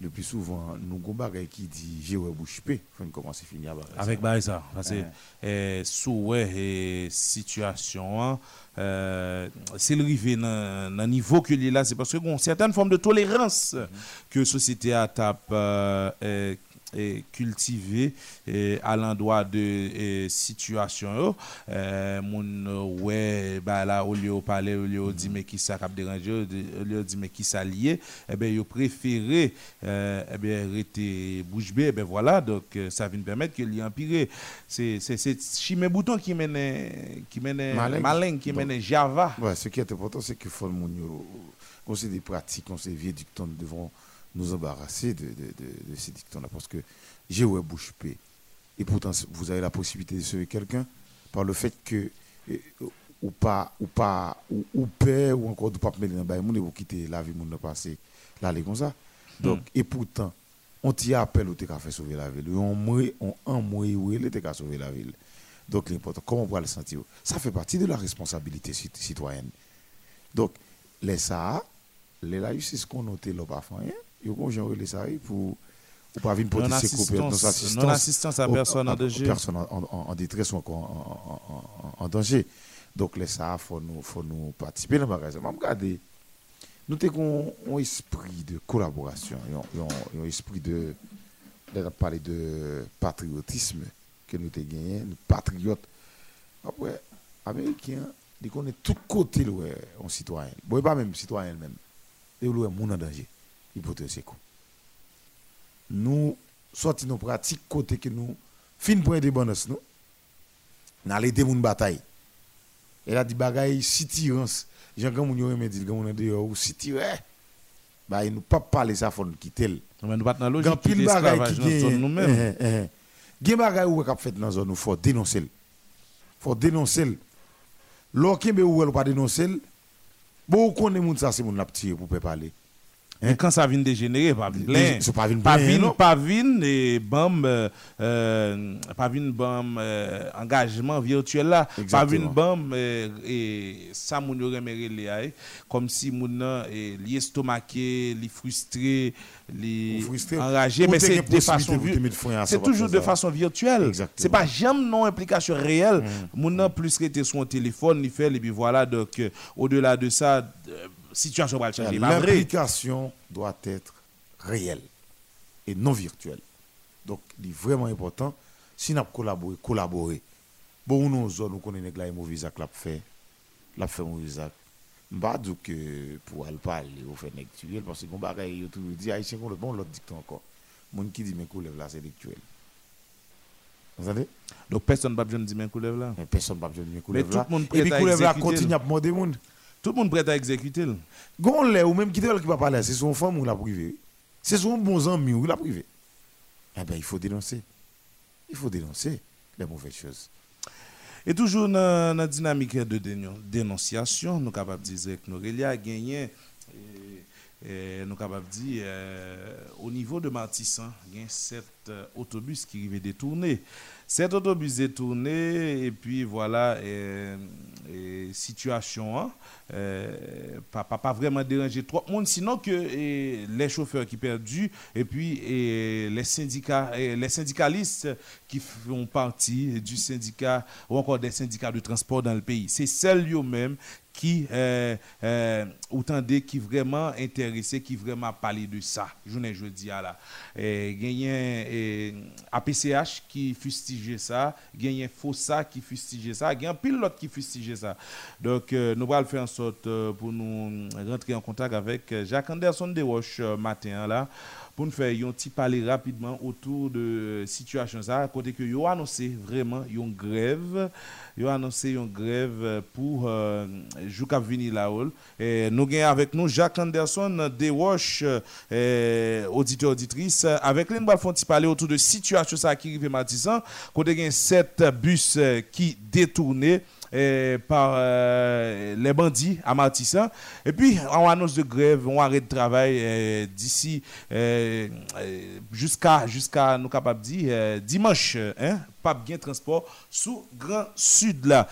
le plus souvent, nous avons qui dit j'ai ouais bouche pée. Faut commencer à finir avec ça. Parce que eh, sous ouais, eh, situation, euh, c'est le rivé dans le niveau que est là, c'est parce que bon, certaines formes de tolérance que la société a tape eh, cultivé à l'endroit de situation euh, euh, ouais bah là au lieu de parler au lieu de dire mais qui ça cap déranger au lieu de dire mais qui ça lié eh ben yo préféré euh, eh bien rester bouche bée eh ben voilà. Donc euh, ça vient permettre que l'y empirer. C'est c'est c'est chimé bouton qui mène qui mène Malin. qui mène java. Ouais, ce qui est important, c'est qu'il faut des pratiques, qu'on sait des vieux dictons, nous devons nous embarrasser de, de, de, de ces dictons-là. Parce que j'ai ouais bouche pée. Et pourtant, vous avez la possibilité de sauver quelqu'un par le fait que, eh, ou pas, ou pas, ou, ou père, ou encore de pas mettre dans le monde vous quitter la vie, monde passer là, les comme ça. Donc, et pourtant, on t'y appelle ou t'es qu'à faire sauver la ville. On mourit, on en mourit, ou il était qu'à sauver la ville. Donc, l'important, comment on va le sentir? Ça fait partie de la responsabilité cit- citoyenne. Donc, les ça, les là, c'est ce qu'on notait là, pas Ils ça pour pour pas venir porter ses Non-assistance- coopérations, assistance aux- personne en danger. personnes en, détresse ou encore en, danger. Donc, les ça, faut nous, faut nous participer dans nous avons un esprit de collaboration, un, esprit de, de parler de patriotisme que nous avons gagné, nous patriotes. Après, Américains, ils connaissent tout côté citoyen. Bon, pas même citoyen même. Est moun en danger? Il secours. Nous sortis nos pratiques côté que nous fin point de bonus nous. N'a aider moun bataille. Elle a dit bagaille si tirance. Jean comme moun me dit comme on dehors ou si tirer. Bah il nous pas parler ça faut nous quitter. mais nous pas dans logique pile de bagay l'esclavage qui nous-mêmes eh, eh, eh. Gen bagay ou kap fait dans zone nous faut dénoncer. Faut dénoncer. Kembe ou pas dénoncer. Bon connaît moun ça c'est moun la pour parler. Mais quand ça vient dégénérer, pas vin plein. Pas vin Pas plein, vin, non? pas vin et bam, euh, euh, pas vin bam euh, engagement virtuel là. Pas vin bam euh, et ça moun yo remeré les aïe, comme si moun nan li estomaqué, li frustré, li enragé, mais c'est de façon c'est toujours de façon virtuelle. C'est pas jamais non implication réelle. Moun nan plus rete sur un téléphone, il fait et puis voilà donc au-delà de ça situation va changer. L'implication doit être réelle et non virtuelle. Donc, il est vraiment important, si nous collaborer, collaborer. Bon, nous, nous connaissons les mauvais actes, fait, l'a fait mauvais actes. Pas dire que pour aller parler, ou faire lectuel, parce que on bagaille, yo tout dit, haïtien, qu'on le bon, l'autre dicton encore. Mon qui dit, mais coulève là, c'est lectuel. Vous entendez? Donc personne besoin de dire mais coulève là. Personne ne va dire, coulève tout là. le monde Et puis, coulève là, continue à demander monde. Tout le monde prêt à exécuter. ou même qui qui va parler, c'est son femme ou la privé. C'est son bon ami ou la privé. Eh bien, il faut dénoncer. Il faut dénoncer les mauvaises choses. Et toujours dans la dynamique de dénon- dénonciation, nous sommes capables de dire que nous a gagné, et, nous capables de dire, euh, au niveau de Martissan, il y a sept euh, autobus qui arrivaient détournés. Sept autobus détournés, et puis voilà, situation, hein, euh, pas, pas, pas vraiment déranger trop de monde, sinon que les chauffeurs qui perdus, et puis et, les, syndicats, les syndicalistes qui font partie du syndicat ou encore des syndicats de transport dans le pays. C'est celles eux-mêmes qui, euh, euh, autant des qui vraiment intéressés, qui vraiment parlé de ça. Je ne jeudi à là. Et gagné et APCH qui fustigeait ça, gagné FOSA qui fustigeait ça, gagné un pilote qui fustigeait ça. Donc euh, nous allons faire en sorte euh, pour nous rentrer en contact avec Jacques Anderson de Roche matin là pour nous faire un petit parler rapidement autour de situation ça côté que yo annoncé vraiment une grève yo annoncé une grève pour euh, la haut et nous gagnons avec nous Jacques Anderson de Roche euh, auditeur auditrice. Avec lui nous allons parler autour de situation ça qui arrive Matissan. Côté gagne sept bus qui détournés par euh, les bandits à Martissan. Et puis, on annonce de grève, on arrête de travail eh, d'ici eh, jusqu'à, jusqu'à nous capables de dire, dimanche, hein, pas bien transport sous Grand Sud là.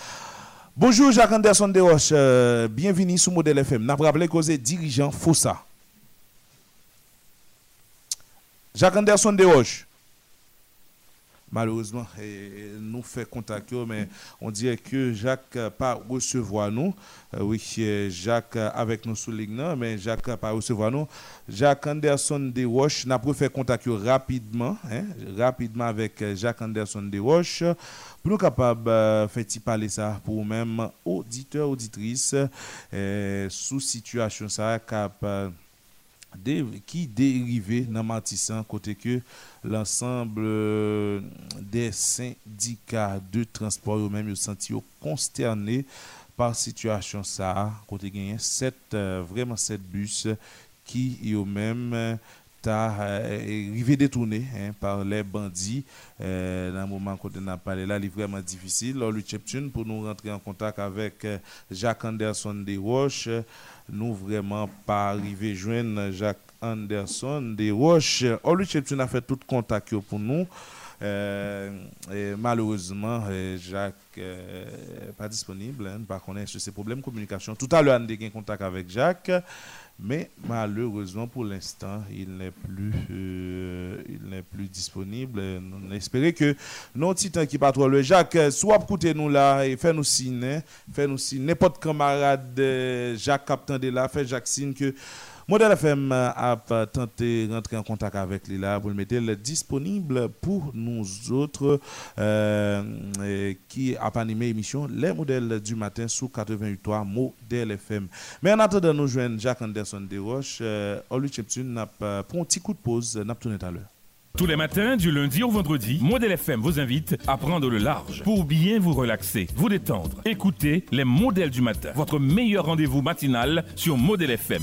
Bonjour Jacques Anderson Desroches, euh, bienvenue sur Modèle FM. N'a rappelé cause dirigeant Fossa. Jacques Anderson Desroches. Malheureusement, nous fait contact, mais on dirait que Jacques n'a pas recevoir nous. Euh, oui, Jacques euh, avec nous sous ligne, mais Jacques pas recevoir nous. Jacques Anderson de Roche n'a pas fait contact rapidement, hein, rapidement avec euh, Jacques Anderson de Roche pour nous faire parler ça pour même auditeurs, auditrices, euh, sous situation ça, cap, euh, dé- qui dérivait dans Matissan côté que l'ensemble euh, des syndicats de transport eux-mêmes ont senti consternés par situation ça côté gagné sept euh, vraiment sept bus qui eux-mêmes t'a euh, arrivé détourné hein, par les bandits euh, dans le moment qu'on a parlé là, il est vraiment difficile. Cheptune, pour nous rentrer en contact avec euh, Jacques Anderson des Roches, euh, nous vraiment pas arrivé joindre Jacques Anderson des Roches. Alors, le Cheptune a fait tout contact pour nous. Malheureusement, Jacques euh, pas disponible. Hein, par contre, sur ces problèmes de communication. Tout à l'heure, on a eu contact avec Jacques. Mais malheureusement, pour l'instant, il n'est plus, euh, il n'est plus disponible. On espère que nos titans qui patrouillent le Jacques, soit écoutez nous là et fait nous signe, fait nous signe. N'importe camarade euh, Jacques Captain de là, fait Jacques signe que Modèle FM a tenté de rentrer en contact avec lui là pour le mettre le disponible pour nous autres euh, qui a animé l'émission Les modèles du matin sous 88.3 Modèle FM. Mais en attendant nous joindre Jacques Anderson Desroches, euh, Olu Cheptune pour un petit coup de pause, n'a tout à l'heure. Tous les matins, du lundi au vendredi, Modèle FM vous invite à prendre le large pour bien vous relaxer, vous détendre. Écoutez les modèles du matin, votre meilleur rendez-vous matinal sur Modèle FM.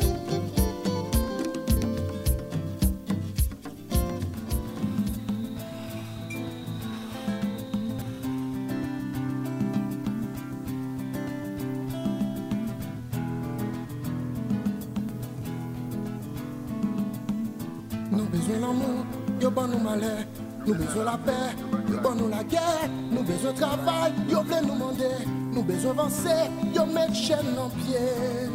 Nous besoin la paix, yo ban nous la guerre. Nous besoin travail, yo vle nous demander. Nous besoin avancer, yo mettre chaîne en pied.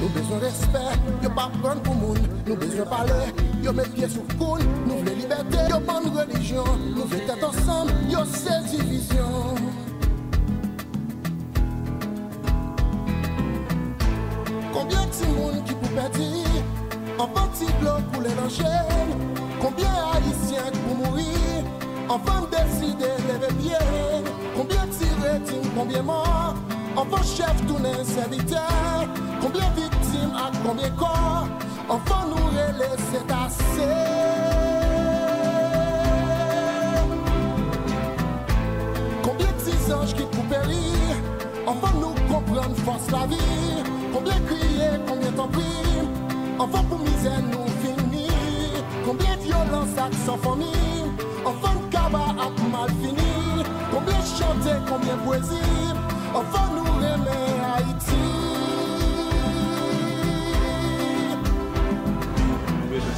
Nous besoin respect, yo pas prendre pour moun. Nous besoin parler, yo mettre pied sous coule. Nous voulons liberté, yo nous religion. Nous voulons être ensemble, yo c'est division. Combien de monde qui peut pétir An pati glop pou lè nan chèl Konbyen haïsyen pou mouri An fan deside leve pye Konbyen tire tim, konbyen man An fan chèf toune servite Konbyen viktim ak konbyen kor An fan nou rele se tasè Konbyen tizanj ki pou peri An fan nou kompran fos la vi Konbyen kriye, konbyen tanpim Anfan pou mizè nou vini Konbyen violans ak san fami Anfan kaba ak mal vini Konbyen chante, konbyen poezi Anfan nou reme Haiti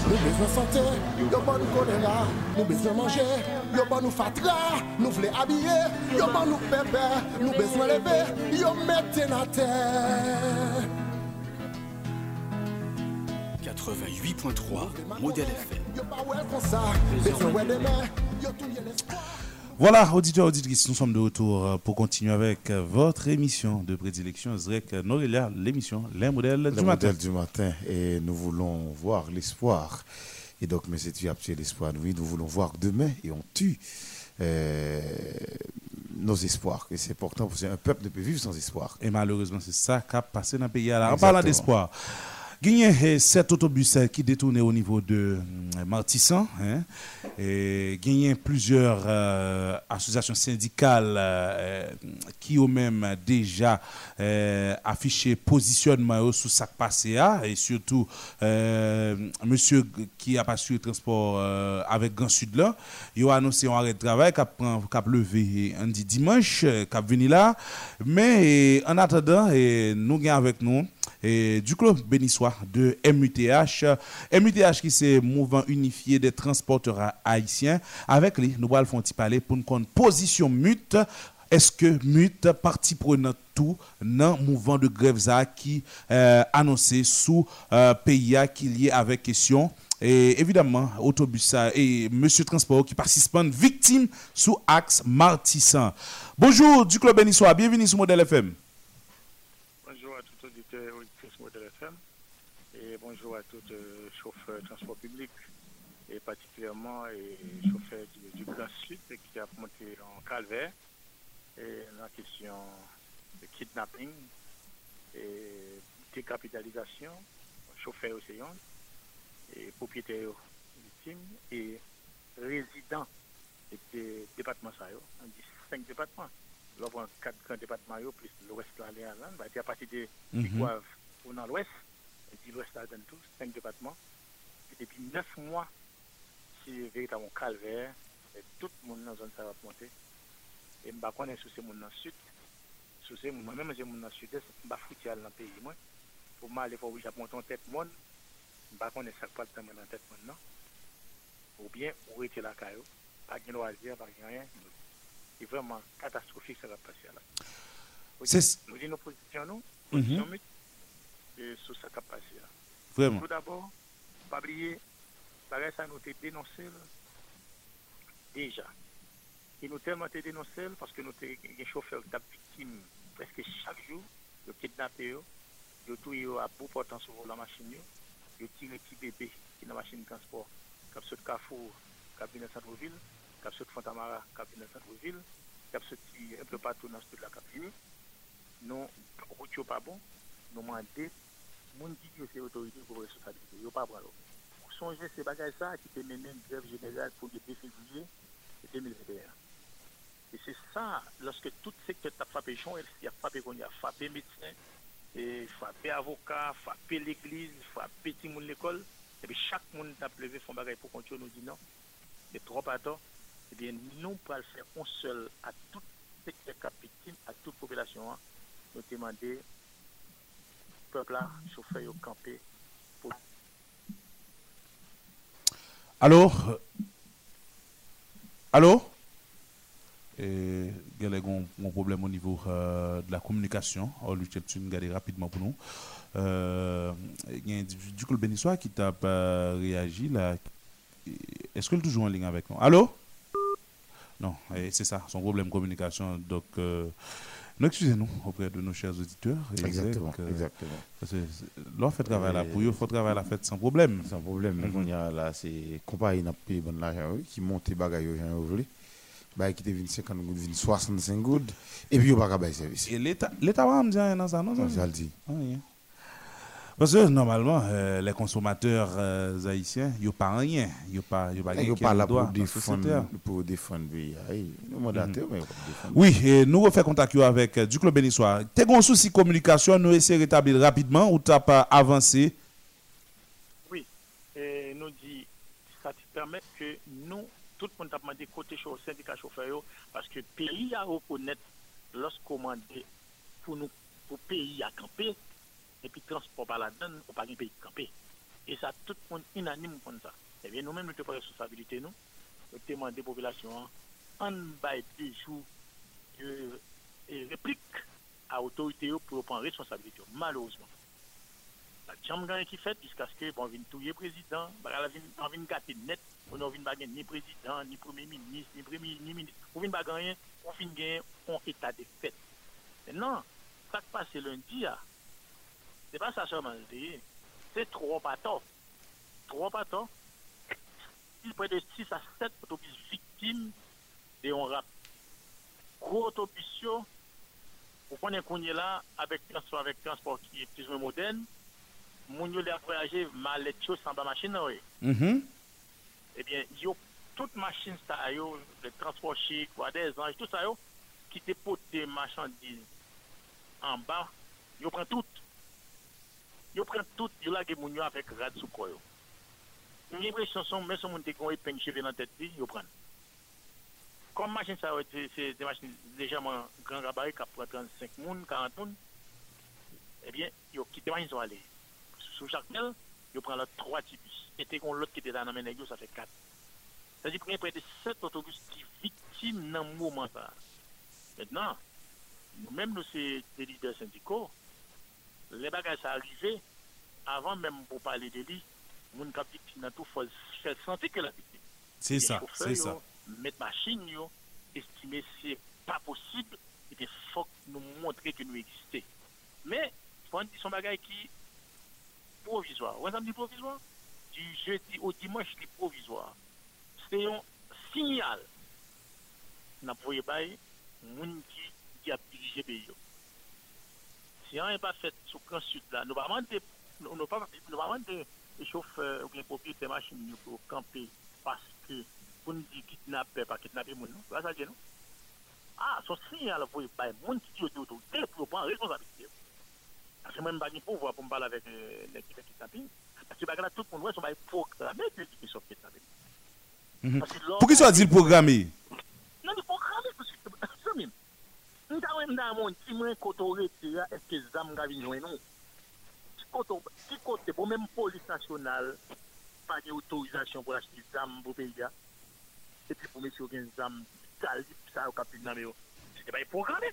Nou bezwen sante, yo ban nou kolera Nou bezwen manje, yo ban nou fatra. Nou vle abye, yo ban nou pepe Nou bezwen leve, yo mette na ter 88.3 Modèle FM. Voilà, auditeurs, auditrices, nous sommes de retour euh, pour continuer avec euh, votre émission de prédilection Zrek Norelia, l'émission Les modèles du Les matin. modèles du matin. Et nous voulons voir l'espoir. Et donc, mais tu as l'espoir. Oui, nous voulons voir demain et on tue euh, nos espoirs. Et c'est pourtant, parce qu'un peuple ne peut vivre sans espoir. Et malheureusement, c'est ça qui a passé dans le pays. Alors, en parlant d'espoir. Gagné eh, cet autobus eh, qui détournait au niveau de hum, Martissan. Hein, et gagné plusieurs euh, associations syndicales euh, qui ont même déjà euh, affiché positionnement sur ça passé et surtout euh, monsieur qui a pas su le transport avec Grand Sud là, il a annoncé un arrêt de travail a, qui a levé un di- dimanche, qui a venu là. Mais eh, en attendant, eh, nous avons avec nous et du club bénissois de MUTH. MUTH qui c'est Mouvement Unifié des Transporteurs Haïtiens. Avec lui, nous allons parler pour nous connaître position mute. Est-ce que MUT, partie prenante tout, dans le mouvement de grève qui euh, annoncé sous euh, pays qui lié avec question? Et évidemment, autobus et monsieur transport qui participe victime sous axe Martissan. Bonjour du club bénissois, bienvenue sur Modèle FM. Bonjour à tout auditeur et auditrice Modèle FM et bonjour à tout euh, chauffeur transport public et particulièrement et chauffeur du, du Grand Sud qui a monté en calvaire et la question de kidnapping et décapitalisation, chauffeur océan et propriétaire victime et résident des départements ça on dit cinq départements. Là, on prend quatre grands départements plus l'ouest là, les Alans, bah, à partir de Mhm. Bigouave au nord-ouest, et puis l'ouest dans tout, cinq départements. Et depuis neuf mois, c'est véritablement calvaire, et tout le monde dans la zone ça va monter. Et je ne connais pas si c'est mon dans le sud, si c'est moi-même, j'ai mon dans le sud-est, je ne foutu dans le pays, moi. Pour moi, aller voir où j'ai monté en tête, je ne connais pas pas le temps dans la tête, non. Ou bien, où était la caillou, pas de loisir, pas de rien. C'est vraiment catastrophique, ça va passer là. C'est- Nous disons nos positions, nous, Mhm. Et sur ça qui a passé là. Vraiment. Tout d'abord, pas oublier, pareil, ça nous a dénoncé déjà. Et nous tellement été dénoncé parce que nous avons des chauffeurs qui sont victimes presque chaque jour, de kidnapper, eux, de tout à bout portant sur la machine, de tirer petit bébé qui est dans la machine de transport, qui a sorti de Carrefour, qui venu dans centre-ville, qui sorti de Fontamara, qui venu dans centre-ville, qui a sorti un peu partout dans ce la capitale. Non, route pas bon, nous demandons moun qui dit que c'est autorité pour responsabilité. Yo pas prendre. Songez ces bagages ça qui peut mener une grève générale pour le 2 février 2021. Et c'est ça, lorsque tout secteur t'a frappé chon, il a frappé qu'on a frappé médecin, et frappé avocat, frappé l'église, frappé le monde l'école, et puis chaque monde t'a levé son bagage pour continuer nous dit non, c'est trop à tort. Eh bien, nous pas le faire un seul à tout secteur cap victime, à toute population, hein, nous demander peuple là, chauffeur yo campé Allô? Allô? Et il y a un, problème au niveau euh, de la communication? On lui tu regarder rapidement pour nous. Euh, Il y a un individu du club bénissois qui t'a réagi là. Est-ce qu'il est toujours en ligne avec nous? Allô? Non, c'est ça, son problème de communication. Donc, euh, excusez-nous auprès de nos chers auditeurs. Et Exactement, que- exactement. Parce que l'on fait travail là pour eux, il faut travailler la fête sans problème. Sans problème. Mais on y a là, c'est compagnie n'a payé bon l'argent, qui monte les bagages aux aujourd'hui. Bah, qui devine 50 gouttes, devine 65 gouttes. Et puis, il n'y a pas de service. Et l'État l'État va me dire dans ça, non Non, ça? Ça le dit. Ah. Parce que normalement, euh, les consommateurs euh, haïtiens, ils n'ont pas rien. Ils n'ont pas, ils ont pas quelqu'un pas là pour défendre, pour défendre de défendre. Oui, et nous refait contact avec euh, du club bénissois. T'es un souci communication, nous essayons de rétablir rapidement ou t'as pas avancé? Oui, et nous dit, ça te permet que nous, tout le monde a demandé côté chauffeur, syndicat chauffeur, parce que le pays a reconnaître lorsqu'on demande pour nous, pour le pays à camper, et puis transport par la donne, ou pas un pays camper. Et ça, tout le monde unanime comme ça. Eh bien, nous-mêmes, nous avons pas responsabilité, nous. Nous demandons aux populations, en bas deux jours de réplique à l'autorité pour prendre responsabilité, malheureusement la chambre qui fait jusqu'à ce que bon vienne touyer président bah la vienne on gâter net on ne vienne pas gagner ni président ni premier ministre ni premier ni ministre on vienne pas gagner on vienne gagner un état de fait maintenant ça qui passe lundi ah, c'est pas ça seulement le dire. c'est tort il y a près de 6 à 7 autobus victimes de on rap gros autobus vous connaissez qu'on est là avec transport avec transport qui est plus ou moins moderne moun yo lè voyager malet yo sans ba machine oui. Mhm. Eh bien, yo toute machine ça yo, le transport chic, des anges, tout ça yo qui te pote marchandises en bas, yo prend tout. Yo prend tout, yo la ge moun yo avec rad sous quoi yo. Une impression son mais son monde qu'on épingle cheveux dans tête li, yo prend. Comme machine ça yo, c'est c'est des machines légèrement grand gabarit qui prend 35 moun, 40 moun. Eh bien, yo quitte machine sont aller. Sous chaque mail, yo prend là trois types. Et t'es qu'on l'autre qui était dans la main nèg yo, ça fait 4. C'est-à-dire qu'il y a près de 7 autobus qui victimes dans le moment ça. Maintenant, nous-mêmes, nous, c'est des leaders syndicaux. Les bagages sont arrivés, avant même pour parler de lui, moun kap victime tout, faut faire sentir que la victime. C'est Les ça, c'est ça. Mettre machine, yo, estimer c'est pas possible, il faut nous montrer que nous existons. Mais, faut dire son bagage qui provisoire. Me dit provisoire? Du jeudi au dimanche, c'est provisoire. C'est un signal. N'a pas bail, moun qui, a dirigé le pays. Si on n'est pas fait sous le sud demander, nous ne pas, nous pas demander les chauffeurs ou bien propriétaires de machines yo pour camper parce que pour nous dire kidnapper, pas kidnapper moun? Ah, son signal pour bail, moun qui dit autorité pour prendre responsabilité. Parce que moi, je n'ai pas de pouvoir pour me parler avec euh, l'équipe de kidnapping. Parce que bagarre, tout kidnapping. Mhm. Le Nta wèm nan moun, ti mwen koto retira, eske zam gavin jwen nou. Ti koto, ti kote, pou mèm polis nasyonal, pa de otorizasyon pou achete zam pou pe ya, epi pou mèsyo gen zam, talip sa ou kapil nan mè yo. Se te bay programme.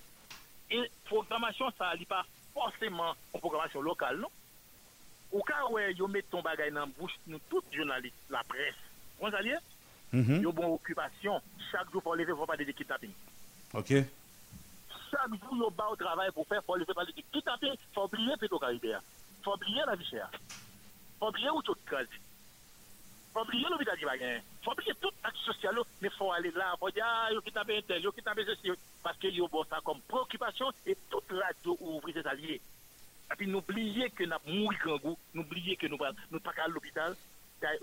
E programasyon sa li pa forcément programasyon lokal, non? Ou ka wè yo met ton bagay nan bouch nou tout jounalist, la pres, kon sa liye, mm-hmm. yo bon okupasyon, chak jou pou leve pou pa de dekitapin. Ok. Chaque jour, yo bas au travail pour faire, faut lever parler de kidnapping, faut oublier Petro Caribéa. Faut oublier la vie chère. Faut oublier où tout crase. Faut oublier l'hôpital qui va gagner. Faut oublier toute action sociale, mais faut aller là, faut dire, ah, yo kidnappé un tel, yo kidnappé ceci, parce que yo bon ça comme préoccupation et toute radio ouvrir ses alliés. Et puis n'oubliez que nous avons mouru grand goût, n'oubliez que nous sommes pas à l'hôpital.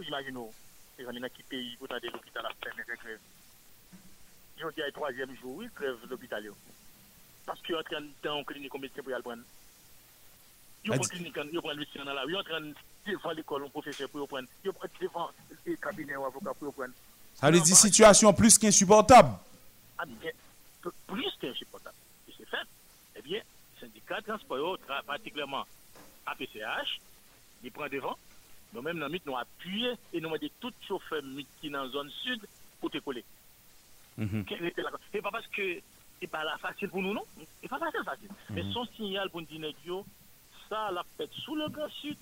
Imaginez-nous, les amis dans qui pays, pour l'hôpital à faire des grèves. Ils ont dit troisième jour, oui, grève l'hôpital. Yo. Parce qu'ils sont en train de dans une clinique comme médecin pour y aller prendre. Ils Ah, ont dis- clinique, ils ont le médecin dans la rue, ils sont en train de devant l'école, un professeur pour y prendre. Ils ont devant le cabinet ou avocat pour y prendre. Ça veut dire situation plus qu'insupportable. Ah, bien, p- plus qu'insupportable. Et c'est fait. Eh bien, le syndicat de transport, yo, tra- particulièrement APCH, il prend devant. Nous-mêmes, nous nous appuyé et nous avons dit tout chauffeur MIT dans la zone sud pour te coller. Mhm. Qui c'est pas la facile pour nous, non. C'est pas facile, facile. Mais son signal pour nous dire, ça l'a fait sous le grand sud.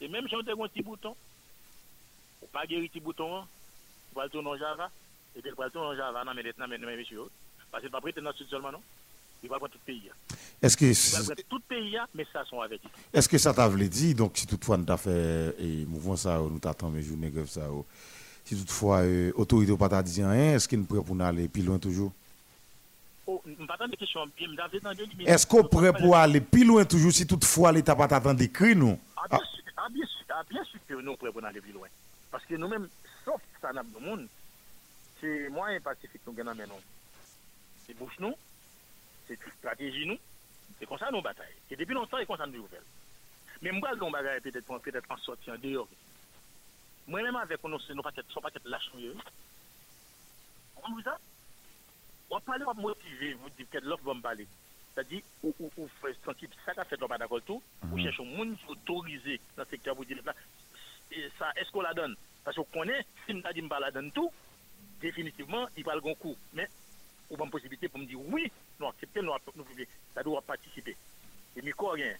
Et même si on a un petit bouton, ou pas guéri petit bouton, hein, on va le tourner en Java, et puis on va le tourner en Java, non, mais maintenant, mais mais monsieur, parce qu'il va prêter dans le sud seulement, non. Il va prendre tout le pays. hein. Est-ce que, Il va prendre tout le pays, hein, mais ça, sont avec. est-ce que ça t'a voulu dire, donc si toutefois nous t'a fait et mouvement ça, nous t'attend mes journées grève ça, oh, si toutefois euh, autorité ou pas dit rien, est-ce qu'il nous prêt pour nous aller plus loin toujours? Est-ce qu'on prêt pour aller plus loin toujours si toutefois l'État pas t'attendre d'écrire nous? Ah, bien sûr, ah, bien sûr, ah, bien sûr que nous pouvons aller plus loin. Parce que nous-mêmes, sauf ça n'a pas de monde, c'est moyen pacifique nous gagnons maintenant. C'est bouche nous, c'est stratégie nous, c'est comme ça nous bataille. Et depuis longtemps, c'est comme ça nous nouvelles. Mais moi, je vais peut-être peut-être en sortir en dehors. Moi-même, avec nous, nos paquets, sont paquets lâches. On vous a on on va motiver, vous dites que l'autre va me parler. C'est-à-dire, ou, ou, ou fait sentir ça qu'a fait l'homme pas d'accord tout, ou cherche un monde autorisé dans le secteur pour dire là, ça, est-ce qu'on la donne? Parce qu'on connaît, si on dit qu'on la donne tout, définitivement, il va le bon coup. Mais, on a une possibilité pour me dire oui, nous acceptons, nous, nous, nous ça doit participer. Et micro rien,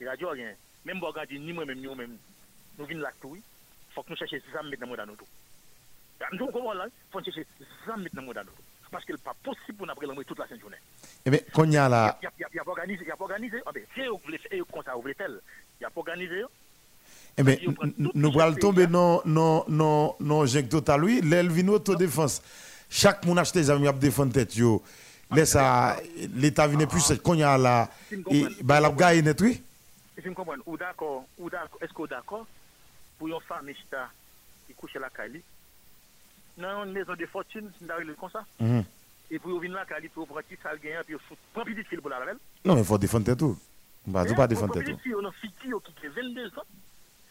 et radio rien, même si on regarde ni moi-même, ni moi-même, nous venons là tout, il faut que nous cherchions ça mettre dans nos dos. Nous comprenons là, il faut chercher ça mettre dans nos dos. Parce qu'il n'est pas possible pour nous après toute la sainte journée. Eh bien, qu'on y a là, Il n'y a, pas organisé, il n'y a pas organisé. Ah ben, si vous voulez faire comme ça, vous voulez tel, il n'y a pas organisé. eh bien, nous- allons tomber dans non Jacques Total oui, l'Elvino autodéfense. Chaque moun achète des amis à défendre tête yo. Laisse ça l'État vient plus qu'on y a là bah la gagne net oui. Je comprends, ou d'accord, ou d'accord, est-ce qu'on est d'accord? Pour une femme qui couche la Cali, dans une maison de fortune, c'est d'arriver comme ça. Mhm. Et puis, venir la Cali pour prendre ça, gagner, puis faut prendre petit fil pour la rebelle. Non, mais il faut défendre tout. Bah, tu pas défendre tête Petit tout. on a fille qui a 22 ans,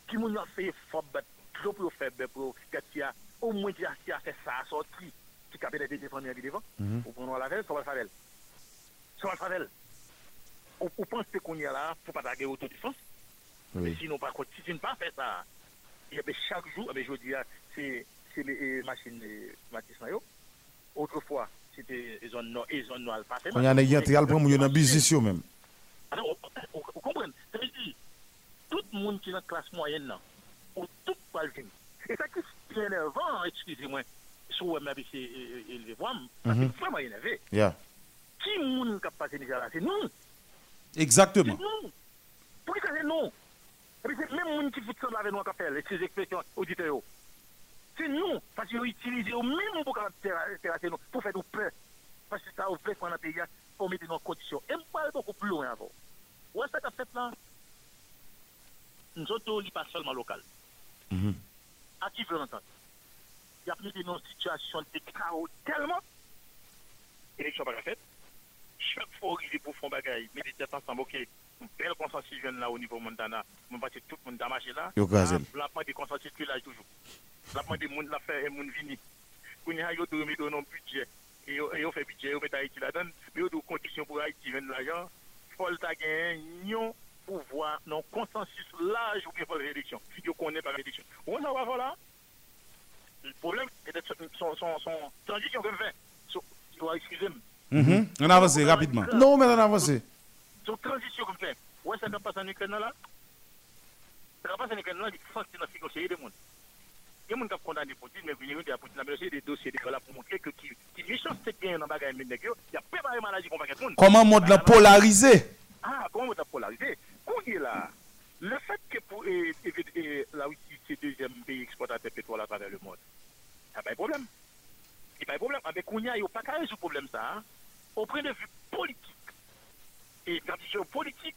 qui m'ont fait fort, trop pour faire, pour qu'il au moins qui a fait ça, sorti, qui a peut-être défendu devant, ou prendre la veille, ça va le faire. Ça va le faire. Ou pensez qu'on y a là pour pas taguer autodéfense. Mais sinon, par contre, si tu ne pas fait ça, et bien, chaque jour, eh bien, je dis, c'est c'est les machines Matisse Nayo. Autrefois, c'était les zones nord et pas fait. Quand il y a un nègre qui le a un business même. Alors, vous vous comprenez Ça veut dire, tout le monde qui est dans la classe moyenne, ou tout le venir. Et ça qui est énervant, excusez-moi, sur le web, c'est élevé, parce que Mhm. c'est vraiment énervé. Qui est le monde qui a passé déjà là? C'est nous. Exactement. C'est nous. Pour que c'est nous? Et puis c'est même les gens qui foutent ça avec nous qui a fait ces expressions auditeurs. C'est nous, parce qu'ils utilisent au même pour terrasser nous, pour faire nous peur. Parce que ça, au fait, qu'on a payé, pour mettre dans conditions. Et on va beaucoup plus loin avant. Ouais, ça qu'a fait là, nous autres, pas seulement local. Mhm. À qui veut l'entendre Il y a mis dans une situation de chaos tellement. Élection pas faite. Chaque fois qu'il est pour faire bagaille, mais des têtes ensemble, ok. Un bel consensus jeune là au niveau Montana. Je pense que tout le monde marché là. Yo gazelle. Là, pas de consensus que là toujours. Là, pas de monde la fait et monde vini. Il y a yo de remettre dans budget. Et yo fait budget, yo met Haïti là-dedans. Mais yo de conditions pour Haïti vendre l'argent. Faut le gagner un pouvoir, non consensus large ou bien pour l'élection. Yo connaît pas l'élection. On va voir là. Le problème, c'est son, son, son transition que fait. So, excusez-moi. Mhm. On avance rapidement. Non, mais on avance. Son transition comme fait. Ouais, ça ne passe en Ukraine là. Ça ne passe en Ukraine là, il faut que tu fasses conseiller des gens. Il y a des gens qui condamnés pour dire, mais Poutine, mais c'est des dossiers de là pour montrer que qui qui méchanceté bien dans le bagage, il a préparé maladie paquet de monde. Comment mode la polarisé? Ah, comment on a polarisé? Qu'on est là Le fait que pour et, et, et, la Russie, c'est le deuxième pays exportateur de pétrole à travers le monde, il n'y a pas de problème. Il n'y a pas de problème. Avec Kounia, il n'y a pas qu'à résoudre problème, ça. hein. Au point de vue politique, et transition politique,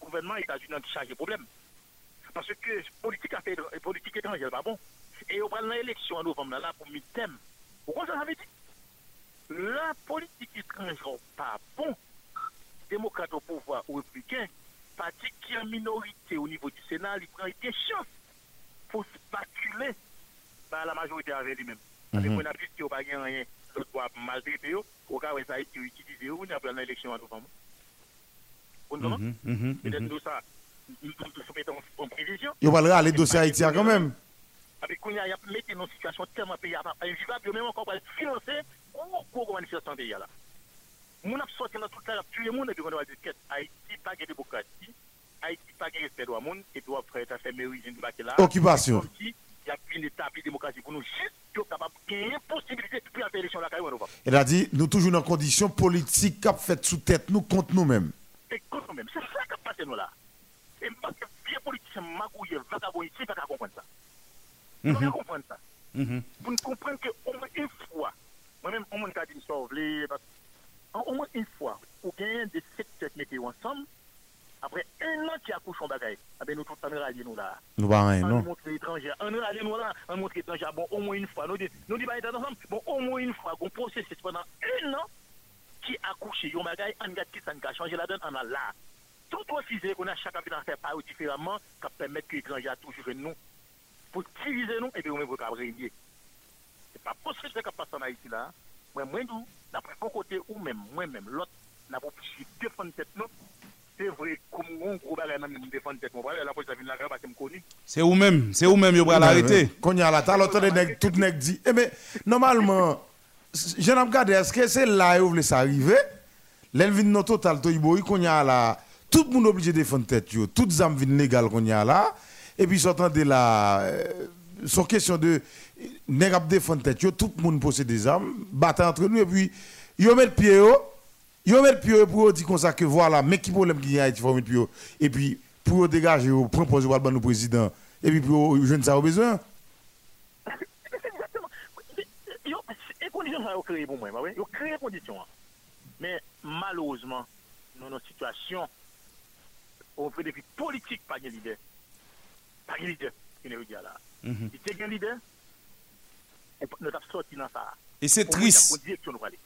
le gouvernement États-Unis a chargé le problème. Parce que politique, politique étrangère, pas bon. Et on prend l'élection en novembre, là, pour mi-thème. Pourquoi ça avait dit La politique étrangère, pas bon. Démocrate au pouvoir ou républicain, parti qui est en minorité au niveau du Sénat, il prend des chances pour spaculer par la majorité avec lui-même. Avec Mhm. mon appui, qui n'a pas gagné rien, l'autre doit maltraiter, au cas où ça a été utilisé, on a pris l'élection en novembre. Vous comprenez Mhm, mhm, Peut-être mhm. nous, ça, nous en prévision. Yo va le râler dossier Haïti quand même. Avec qu'on y a mis dans une situation tellement pays invivable, même encore pour financer une gros manifestation pays là. Mon a sorti dans toute la tuer monde et va dire que Haïti pas de démocratie, Haïti pas de respect de monde et doit faire ta faire mairie de bac là. Occupation. Il y a une établie démocratie pour nous juste capable de gagner possibilité de faire l'élection novembre. Elle a dit, nous toujours dans conditions politiques qui fait sous tête nous contre nous-mêmes. Et quand même, c'est ça qui passe nous là. Et parce que bien politicien magouillé, vagabond ici, pas comprendre ça. Pas qu'à Mhm. comprendre ça. Mhm. Pour nous comprendre qu'au moins une fois, moi-même, au moins, je parce au moins une fois, ou bien des secteurs qui mettent ensemble, après un an qui accouche en bagaille, ah ben nous tous on rallier nous là. Nous pas rien, On non. montre étranger, on rallier nous là, on montre étranger, bon, au moins une fois, nous dit, nous bah, ensemble, bon, au moins une fois, on processus pendant un an, qui accouche, yon bagaille, on regarde qui ça n'a changé la donne, on a là. Tout refusé qu'on a chacun fait faire pas différemment, qui permet que l'étranger a toujours nous, pour diviser nous, et puis nous, pour régner. C'est pas possible que ça passe en Haïti là. Moi, moi, nous, d'après mon côté, ou même, moi-même, l'autre, n'a pas pu défendre tête nous. C'est vrai, comme on gros bagage, nous défendre tête, moi, la police a vu la grave parce que me connu. C'est où même, c'est où même, yo pral arrêter. Quand il y a la t'as l'autre tout nèg dit eh mais normalement je n'ai regardé est-ce que c'est là où ça arriver l'elvin no total to iboy qu'on y a là tout le monde obligé de défendre tête toutes zam vin légal qu'on y a là et puis de là euh, son question de nèg ap défendre tête tout le monde possède des armes battre entre nous et puis yo met pied yo yo met pied pour dire comme ça que voilà mais qui problème qui y a faut et puis pour dégager yo proposer pour le président et puis pour jeune ça au besoin. Yo, les conditions sont créées pour moi, bah. Yo créé hein. Mais malheureusement, nous, dans une situation on fait depuis politique, pas de leader. Pas de leader, qui ne veut dire là. Si tu es un leader, nous avons sorti dans ça. Et c'est triste.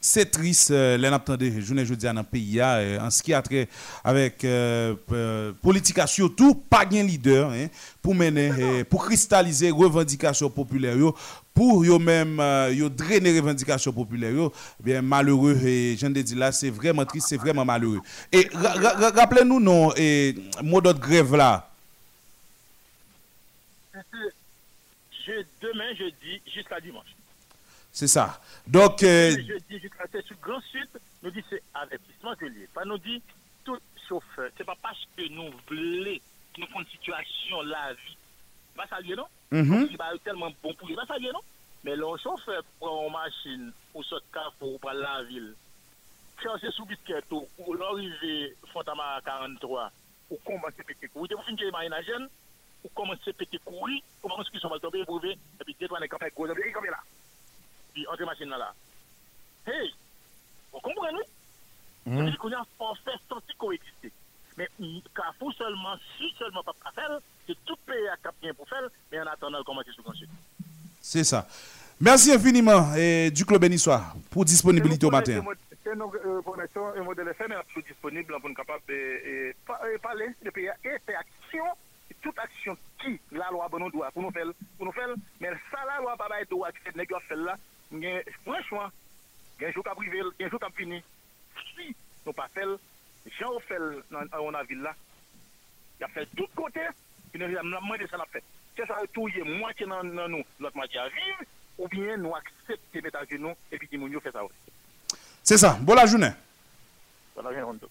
C'est triste, euh, l'en attendait, journée jeudi dans le pays, hein, euh, en ce qui a trait avec euh, euh, politique, surtout, pas de leader, hein, pour mener, euh, pour cristalliser revendications populaires, pour yo même, euh, drainer revendications populaires, yo, bien malheureux, et je dit là, c'est vraiment triste, c'est vraiment malheureux. Et ra- ra- ra- rappelez-nous, non, et mot d'autre grève là, Je, demain, jeudi, jusqu'à dimanche. c'est ça. Donc, euh, jeudi jusqu'à c'est sur Grand Sud, nous dit c'est avertissement que. Pas nous dit tout chauffeur. C'est pas parce que nous voulons nous prendre une situation la vie. Ça lié, non? Mhm. Il va tellement bon pour lui. Ça lié, non? Mais le chauffeur prend une machine ou sort carrefour pour la ville. Chercher sous biscuit ou l'arrivée Fontama 43 ou péter courir. Vous finissez à jeune? Ou commencer à péter courir, ou commencer à va tomber, prouver, et puis détourner quand même gros, et puis comme là? Puis entre machine là. Hey, vous comprenez, veut dire qu'on a on fait sortir coexister. Mais mm, Carrefour seulement, si seulement pas faire, c'est tout pays à cap bien pour faire, mais en attendant, commencer sur le c'est ça. Merci infiniment, et du Club Bénissoir, pour disponibilité au matin. C'est nos euh, formations et modèles FM disponible pour nous capables de euh, pa- euh, parler de pays et faire action. Et toute action qui la loi bon droit pour nous faire pour nous faire mais ça la loi pas bail droit qui nèg celle là. Franchement un jour qu'a privé un jour qu'a fini. Si nous pas faire Jean fait on a ville là il a fait tout côté il n'a demandé ça l'a fait c'est ça tout est moitié dans nous. L'autre moitié arrive ou bien nous accepter mettre à genoux et puis dit nous fait ça aussi. C'est ça. Bonne journée. Bonne journée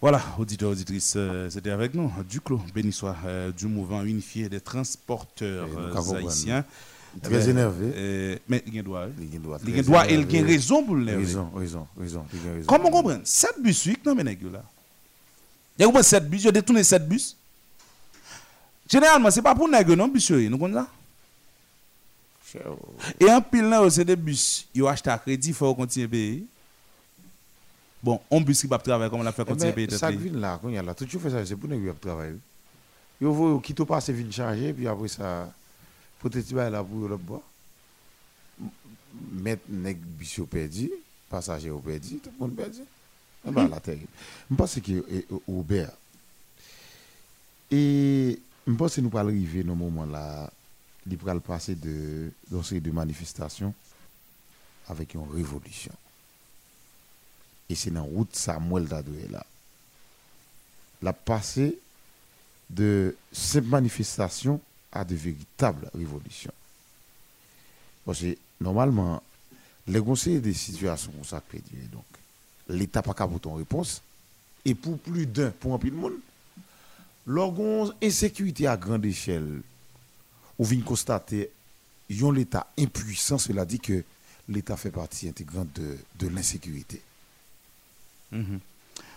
Voilà, auditeurs, auditrices, euh, c'était avec nous, Duclos, béni soit euh, du mouvement unifié des transporteurs euh, haïtiens. Très ben, énervé. euh, mais il y a droit. Il y a droit. Il y a droit et il y a raison pour le Raison, raison, raison. Comment comprendre? 7 bus, oui, non, mais là? Il y a 7 bus, il y a détourné 7 bus? Généralement, ce n'est pas pour nèg yo, non, bus nous connaissons ça? Et en pile, c'est des bus, ils ont acheté à crédit, il faut continuer à payer. Bon, un bus qui va travailler, comme on l'a fait Eh continuer à ben, payer. ça vient là, quand il y a là, tout tu fais ça, c'est pour nous qui travailler. Yo voyez qui te passe vient charger puis après ça peut-être tu vas là pour le bois. Mettre nèg yo perdu, passager yo perdu, tout le monde perdu. Eh ben la terrible. Je pense que eh, Uber et je pense que nous pas arriver dans moment là, il va passer de dans ces de manifestations avec une révolution. Et c'est dans la route Samuel Dadoué. La passé de simples manifestations à de véritables révolutions. Parce que normalement, les conseils des situations comme ça donc l'État pas capable de réponse et pour plus d'un pour un peu de monde l'orgon insécurité à grande échelle on vient constater l'État impuissant cela dit que l'État fait partie intégrante de l'insécurité Mhm.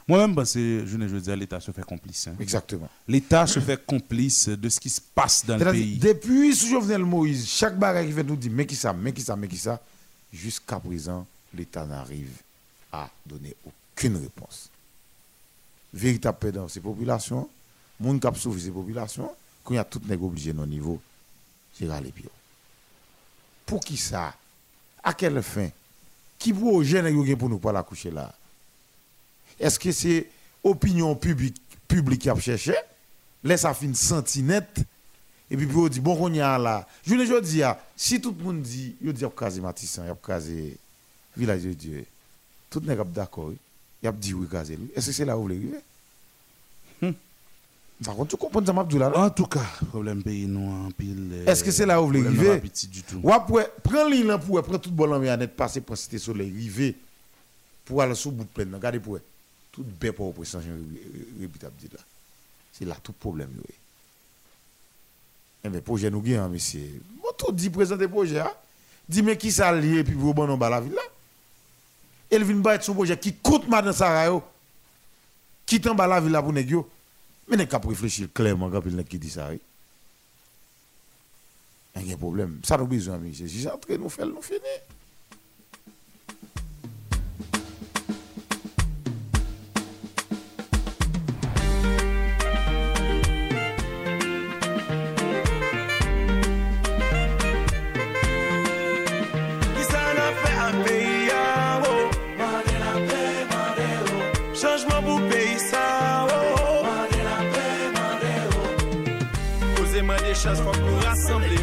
Moi-même, je ne veux dire, l'État se fait complice. hein. Exactement. L'État se fait complice de ce qui se passe dans le pays. Depuis Jovenel Moïse, chaque barrière qui fait nous dire mais qui ça, mais qui ça, mais qui ça, jusqu'à présent, l'État n'arrive à donner aucune réponse. Véritable perdant, ces populations, monde qui a sauvé ces populations, quand il y a tout nègre obligé dans le niveau, c'est râler pire. Pour qui ça? À quelle fin? Qui pour jeunes pour nous pas la coucher là? Est-ce que c'est opinion publique publique qui a cherché? Laisse ça fin senti net et puis on dit bon on y a là. Je ne je dis ah, si tout le monde dit yo dit y a casé Matissan, y a casé village de Dieu. Tout n'est pas d'accord. Y a dit oui casé lui. Est-ce que c'est là où vous voulez arriver? Par contre, tu comprends ça m'a dit là. En tout cas, problème pays nous en pile. euh, Est-ce que c'est là où vous voulez arriver? du tout. Ou après, prends là pour prendre tout bon en net passer pour cité soleil river pour aller sous bout de plein. Regardez pour tout bien pour là. C'est là tout problème yo. Eh bien, projet nous gagne, monsieur. Bon, tout dit présenter projet, hein. Dis mais qui ça lié, puis vous bon dans la ville là. Elle vient battre son projet qui coûte madame Sarah yo. Qui t'en bas la ville là pour yo? Mais n'est qu'à réfléchir clairement quand il qui dit ça. oui. Il y a un problème. Ça nous besoin, monsieur. Si ça nous faire, nous finir. Chans fok nou rassemble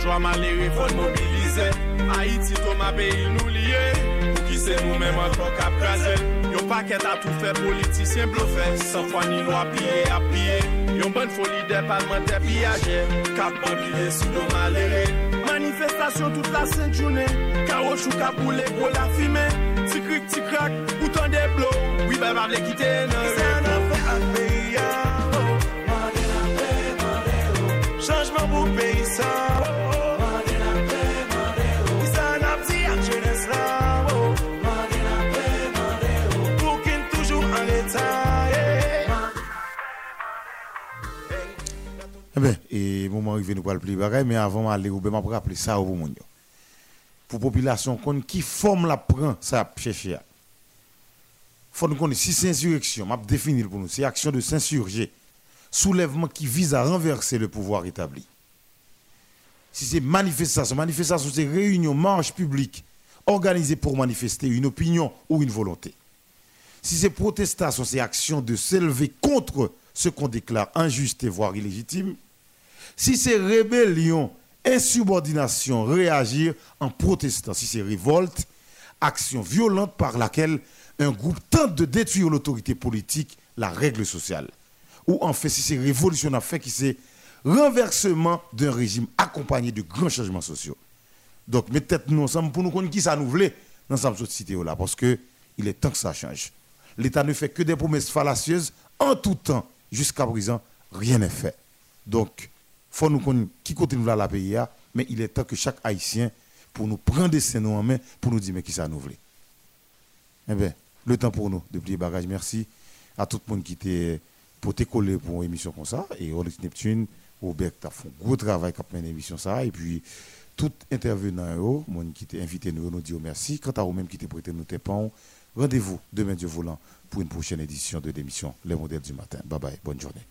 Jwa malere fon mobilize Haiti to ma peyi nou liye Pou ki se nou menman trok ap kaze Yon paket a tou fe politisyen blofe San fwa ni nou apiye apiye Yon ban foli de palman te piyaje Kap mobilize sou nou malere manifestasyon tout la sènt jounè. Karo chou kaboulè, gwo la fime Ti krik, ti krak, ou tan de blou Oui, ba ba ble kite nan repou Se nan fè an peya Mande nan fè, mande ou Chanjman pou peyi sa Eh bien, et moment arrivé, nous pas le plus mais avant d'aller au ben, m'a rappeler ça au monde. Pour la population, qui forme la prend, ça chercher. Faut nous connaître si c'est insurrection, m'a définir pour nous, c'est action de s'insurger, soulèvement qui vise à renverser le pouvoir établi. Si c'est manifestation, manifestation c'est réunion, marche publique, organisée pour manifester une opinion ou une volonté. Si c'est protestation, c'est action de s'élever contre ce qu'on déclare injuste et voire illégitime. Si c'est rébellion, insubordination, réagir en protestant. Si c'est révolte, action violente par laquelle un groupe tente de détruire l'autorité politique, la règle sociale. Ou en fait, si c'est révolution à fait, qui c'est renversement d'un régime accompagné de grands changements sociaux. Donc, mettez nous ensemble pour nous connaître qui ça nous voulait dans cette société là, parce que il est temps que ça change. L'État ne fait que des promesses fallacieuses en tout temps. Jusqu'à présent, rien n'est fait. Donc, faut nous connaître qui côté nous la pays, mais il est temps que chaque Haïtien, pour nous prendre des scènes en main, pour nous dire mais qui ça nous voulait. Eh bien, le temps pour nous de plier bagage. Merci à tout le monde qui était pour te pour une émission comme ça. Et Rolex Neptune, Robert, tu as fait un gros travail pour une émission ça. Et puis, tout intervenant, monde qui t'a invité nous, nous dit merci. Quant à vous-même qui t'es prêté nous tes rendez-vous demain Dieu volant pour une prochaine édition de l'émission Les modèles du matin. Bye bye, bonne journée.